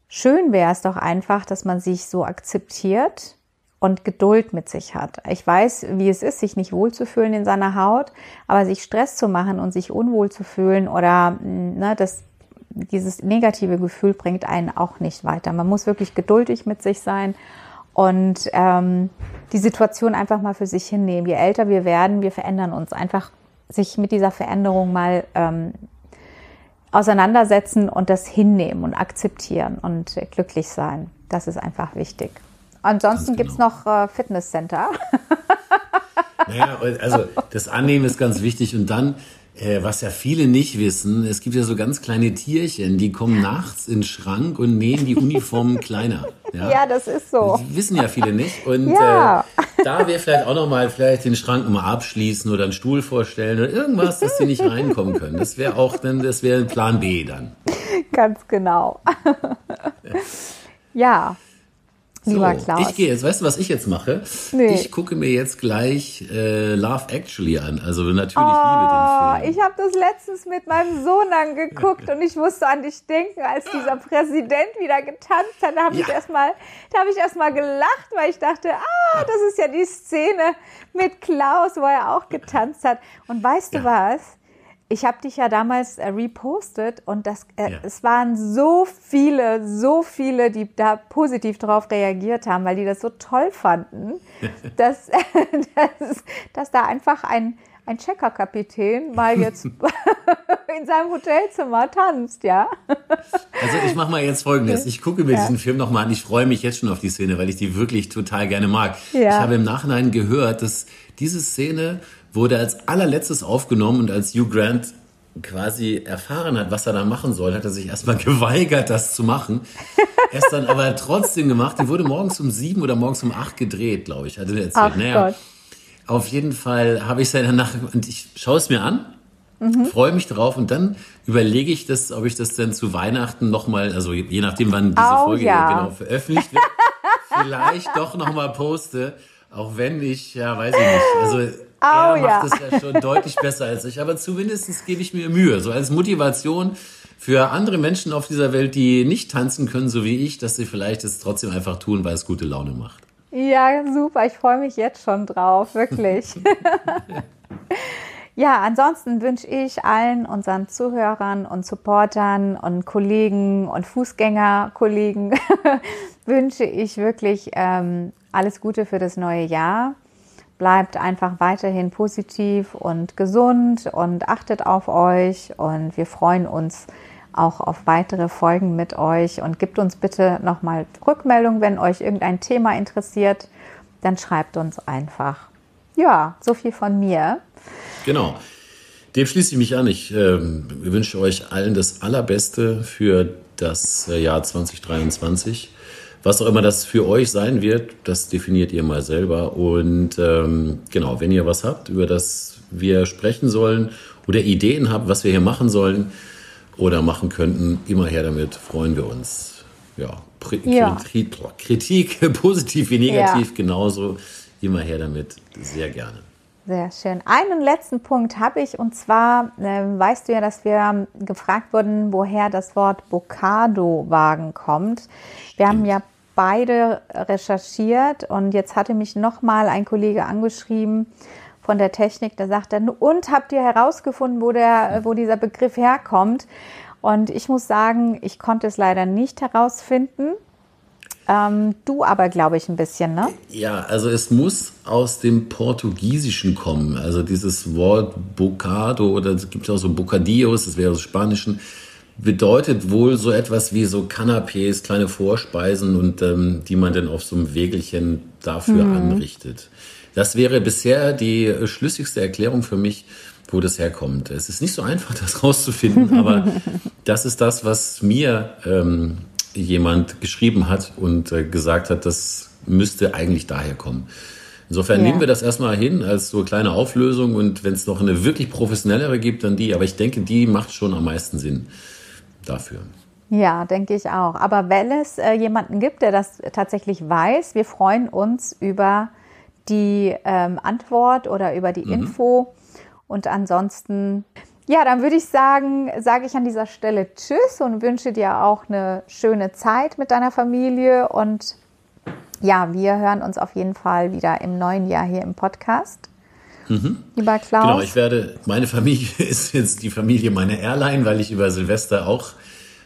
B: schön wäre es doch einfach, dass man sich so akzeptiert, und Geduld mit sich hat. Ich weiß, wie es ist, sich nicht wohlzufühlen in seiner Haut, aber sich Stress zu machen und sich unwohl zu fühlen oder ne, das dieses negative Gefühl bringt einen auch nicht weiter. Man muss wirklich geduldig mit sich sein und ähm, die Situation einfach mal für sich hinnehmen. Je älter wir werden, wir verändern uns. Einfach sich mit dieser Veränderung mal ähm, auseinandersetzen und das hinnehmen und akzeptieren und glücklich sein. Das ist einfach wichtig. Ansonsten genau. gibt es noch äh, Fitnesscenter. [LAUGHS]
C: Naja, also das Annehmen ist ganz wichtig und dann äh, was ja viele nicht wissen, es gibt ja so ganz kleine Tierchen, die kommen nachts in den Schrank und nähen die Uniformen [LAUGHS] kleiner.
B: Ja? ja, das ist so.
C: Das wissen ja viele nicht. Und ja. äh, da wäre vielleicht auch nochmal vielleicht den Schrank mal abschließen oder einen Stuhl vorstellen oder irgendwas, dass die nicht reinkommen können. Das wäre auch dann, das wäre Plan B dann.
B: Ganz genau. [LAUGHS] ja. Lieber
C: so,
B: Klaus.
C: Ich gehe jetzt, weißt du, was ich jetzt mache? Nee. Ich gucke mir jetzt gleich äh, Love Actually an. Also natürlich oh, liebe den
B: Film. Ich habe das letztens mit meinem Sohn angeguckt und ich musste an dich denken, als dieser Präsident wieder getanzt hat. Da habe ja. ich erstmal, da habe ich erstmal gelacht, weil ich dachte, ah, das ist ja die Szene mit Klaus, wo er auch getanzt hat. Und weißt ja. du was? Ich habe dich ja damals äh, repostet und das, äh, ja. es waren so viele, so viele, die da positiv darauf reagiert haben, weil die das so toll fanden, [LAUGHS] dass, [LAUGHS] dass, dass da einfach ein, ein Checker-Kapitän mal jetzt [LAUGHS] in seinem Hotelzimmer tanzt, ja.
C: Also ich mache mal jetzt Folgendes. Ich gucke mir ja. diesen Film nochmal an. Ich freue mich jetzt schon auf die Szene, weil ich die wirklich total gerne mag. Ja. Ich habe im Nachhinein gehört, dass diese Szene wurde als allerletztes aufgenommen und als Hugh Grant quasi erfahren hat, was er da machen soll, hat er sich erstmal [LAUGHS] geweigert, das zu machen. Er ist dann aber trotzdem gemacht. Die wurde morgens um sieben oder morgens um acht gedreht, glaube ich, hatte er erzählt. Ach naja, Gott. auf jeden Fall habe ich es danach und ich schaue es mir an, mhm. freue mich drauf und dann überlege ich das, ob ich das dann zu Weihnachten nochmal, also je nachdem, wann diese oh, Folge ja. genau veröffentlicht wird, [LAUGHS] vielleicht doch nochmal poste. Auch wenn ich, ja, weiß ich nicht. Also Oh, er macht es ja. ja schon deutlich [LAUGHS] besser als ich, aber zumindest gebe ich mir Mühe. So als Motivation für andere Menschen auf dieser Welt, die nicht tanzen können, so wie ich, dass sie vielleicht es trotzdem einfach tun, weil es gute Laune macht.
B: Ja, super. Ich freue mich jetzt schon drauf, wirklich. [LAUGHS] ja, ansonsten wünsche ich allen unseren Zuhörern und Supportern und Kollegen und Fußgängerkollegen [LAUGHS] wünsche ich wirklich ähm, alles Gute für das neue Jahr bleibt einfach weiterhin positiv und gesund und achtet auf euch und wir freuen uns auch auf weitere Folgen mit euch und gebt uns bitte nochmal Rückmeldung, wenn euch irgendein Thema interessiert, dann schreibt uns einfach. Ja, so viel von mir.
C: Genau. Dem schließe ich mich an. Ich äh, wünsche euch allen das Allerbeste für das äh, Jahr 2023. Was auch immer das für euch sein wird, das definiert ihr mal selber. Und ähm, genau, wenn ihr was habt, über das wir sprechen sollen oder Ideen habt, was wir hier machen sollen oder machen könnten, immer her damit, freuen wir uns. Ja, ja. Kritik, [LAUGHS] positiv wie negativ, ja. genauso, immer her damit, sehr gerne.
B: Sehr schön. Einen letzten Punkt habe ich und zwar äh, weißt du ja, dass wir gefragt wurden, woher das Wort Bocado-Wagen kommt. Wir haben ja beide recherchiert und jetzt hatte mich nochmal ein Kollege angeschrieben von der Technik, der sagte, und habt ihr herausgefunden, wo, der, wo dieser Begriff herkommt? Und ich muss sagen, ich konnte es leider nicht herausfinden. Ähm, du aber, glaube ich, ein bisschen, ne?
C: Ja, also es muss aus dem Portugiesischen kommen. Also dieses Wort Bocado oder es gibt auch so Bocadillos, das wäre aus Spanischen bedeutet wohl so etwas wie so Canapés, kleine Vorspeisen und ähm, die man dann auf so einem Wägelchen dafür mhm. anrichtet. Das wäre bisher die schlüssigste Erklärung für mich, wo das herkommt. Es ist nicht so einfach, [LAUGHS] das rauszufinden, aber [LAUGHS] das ist das, was mir ähm, jemand geschrieben hat und äh, gesagt hat, das müsste eigentlich daher kommen. Insofern ja. nehmen wir das erstmal hin als so kleine Auflösung und wenn es noch eine wirklich professionellere gibt, dann die. Aber ich denke, die macht schon am meisten Sinn dafür.
B: Ja, denke ich auch. Aber wenn es äh, jemanden gibt, der das tatsächlich weiß, wir freuen uns über die ähm, Antwort oder über die mhm. Info. Und ansonsten, ja, dann würde ich sagen, sage ich an dieser Stelle Tschüss und wünsche dir auch eine schöne Zeit mit deiner Familie. Und ja, wir hören uns auf jeden Fall wieder im neuen Jahr hier im Podcast.
C: Mhm. Lieber Klaus. Genau, ich werde, meine Familie [LAUGHS] ist jetzt die Familie meiner Airline, weil ich über Silvester auch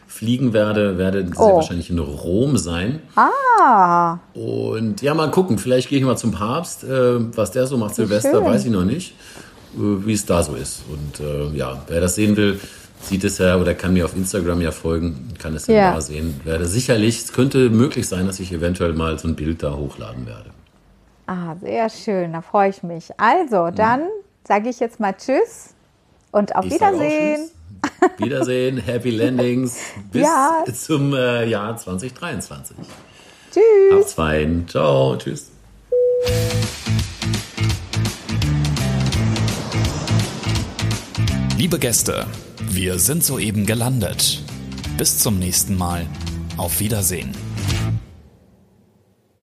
C: fliegen werde, werde sehr
B: Oh.
C: wahrscheinlich in Rom sein.
B: Ah,
C: Und ja, mal gucken. Vielleicht gehe ich mal zum Papst. Äh, was der so macht, Silvester,
B: schön.
C: weiß ich noch nicht. Äh, wie es da so ist. Und äh, ja, wer das sehen will, sieht es ja oder kann mir auf Instagram ja folgen, kann es dann
B: Ja.
C: da sehen. Werde sicherlich, es könnte möglich sein, dass ich eventuell mal so ein Bild da hochladen werde.
B: ah, sehr schön, da freue ich mich. Also, dann sage ich jetzt mal Tschüss und auf
C: Ich
B: Wiedersehen.
C: Wiedersehen, Happy [LAUGHS] Landings. Bis
B: Ja.
C: zum äh, Jahr 2023.
B: Tschüss.
C: Habt's fein. Ciao. Tschüss.
A: Liebe Gäste, wir sind soeben gelandet. Bis zum nächsten Mal. Auf Wiedersehen.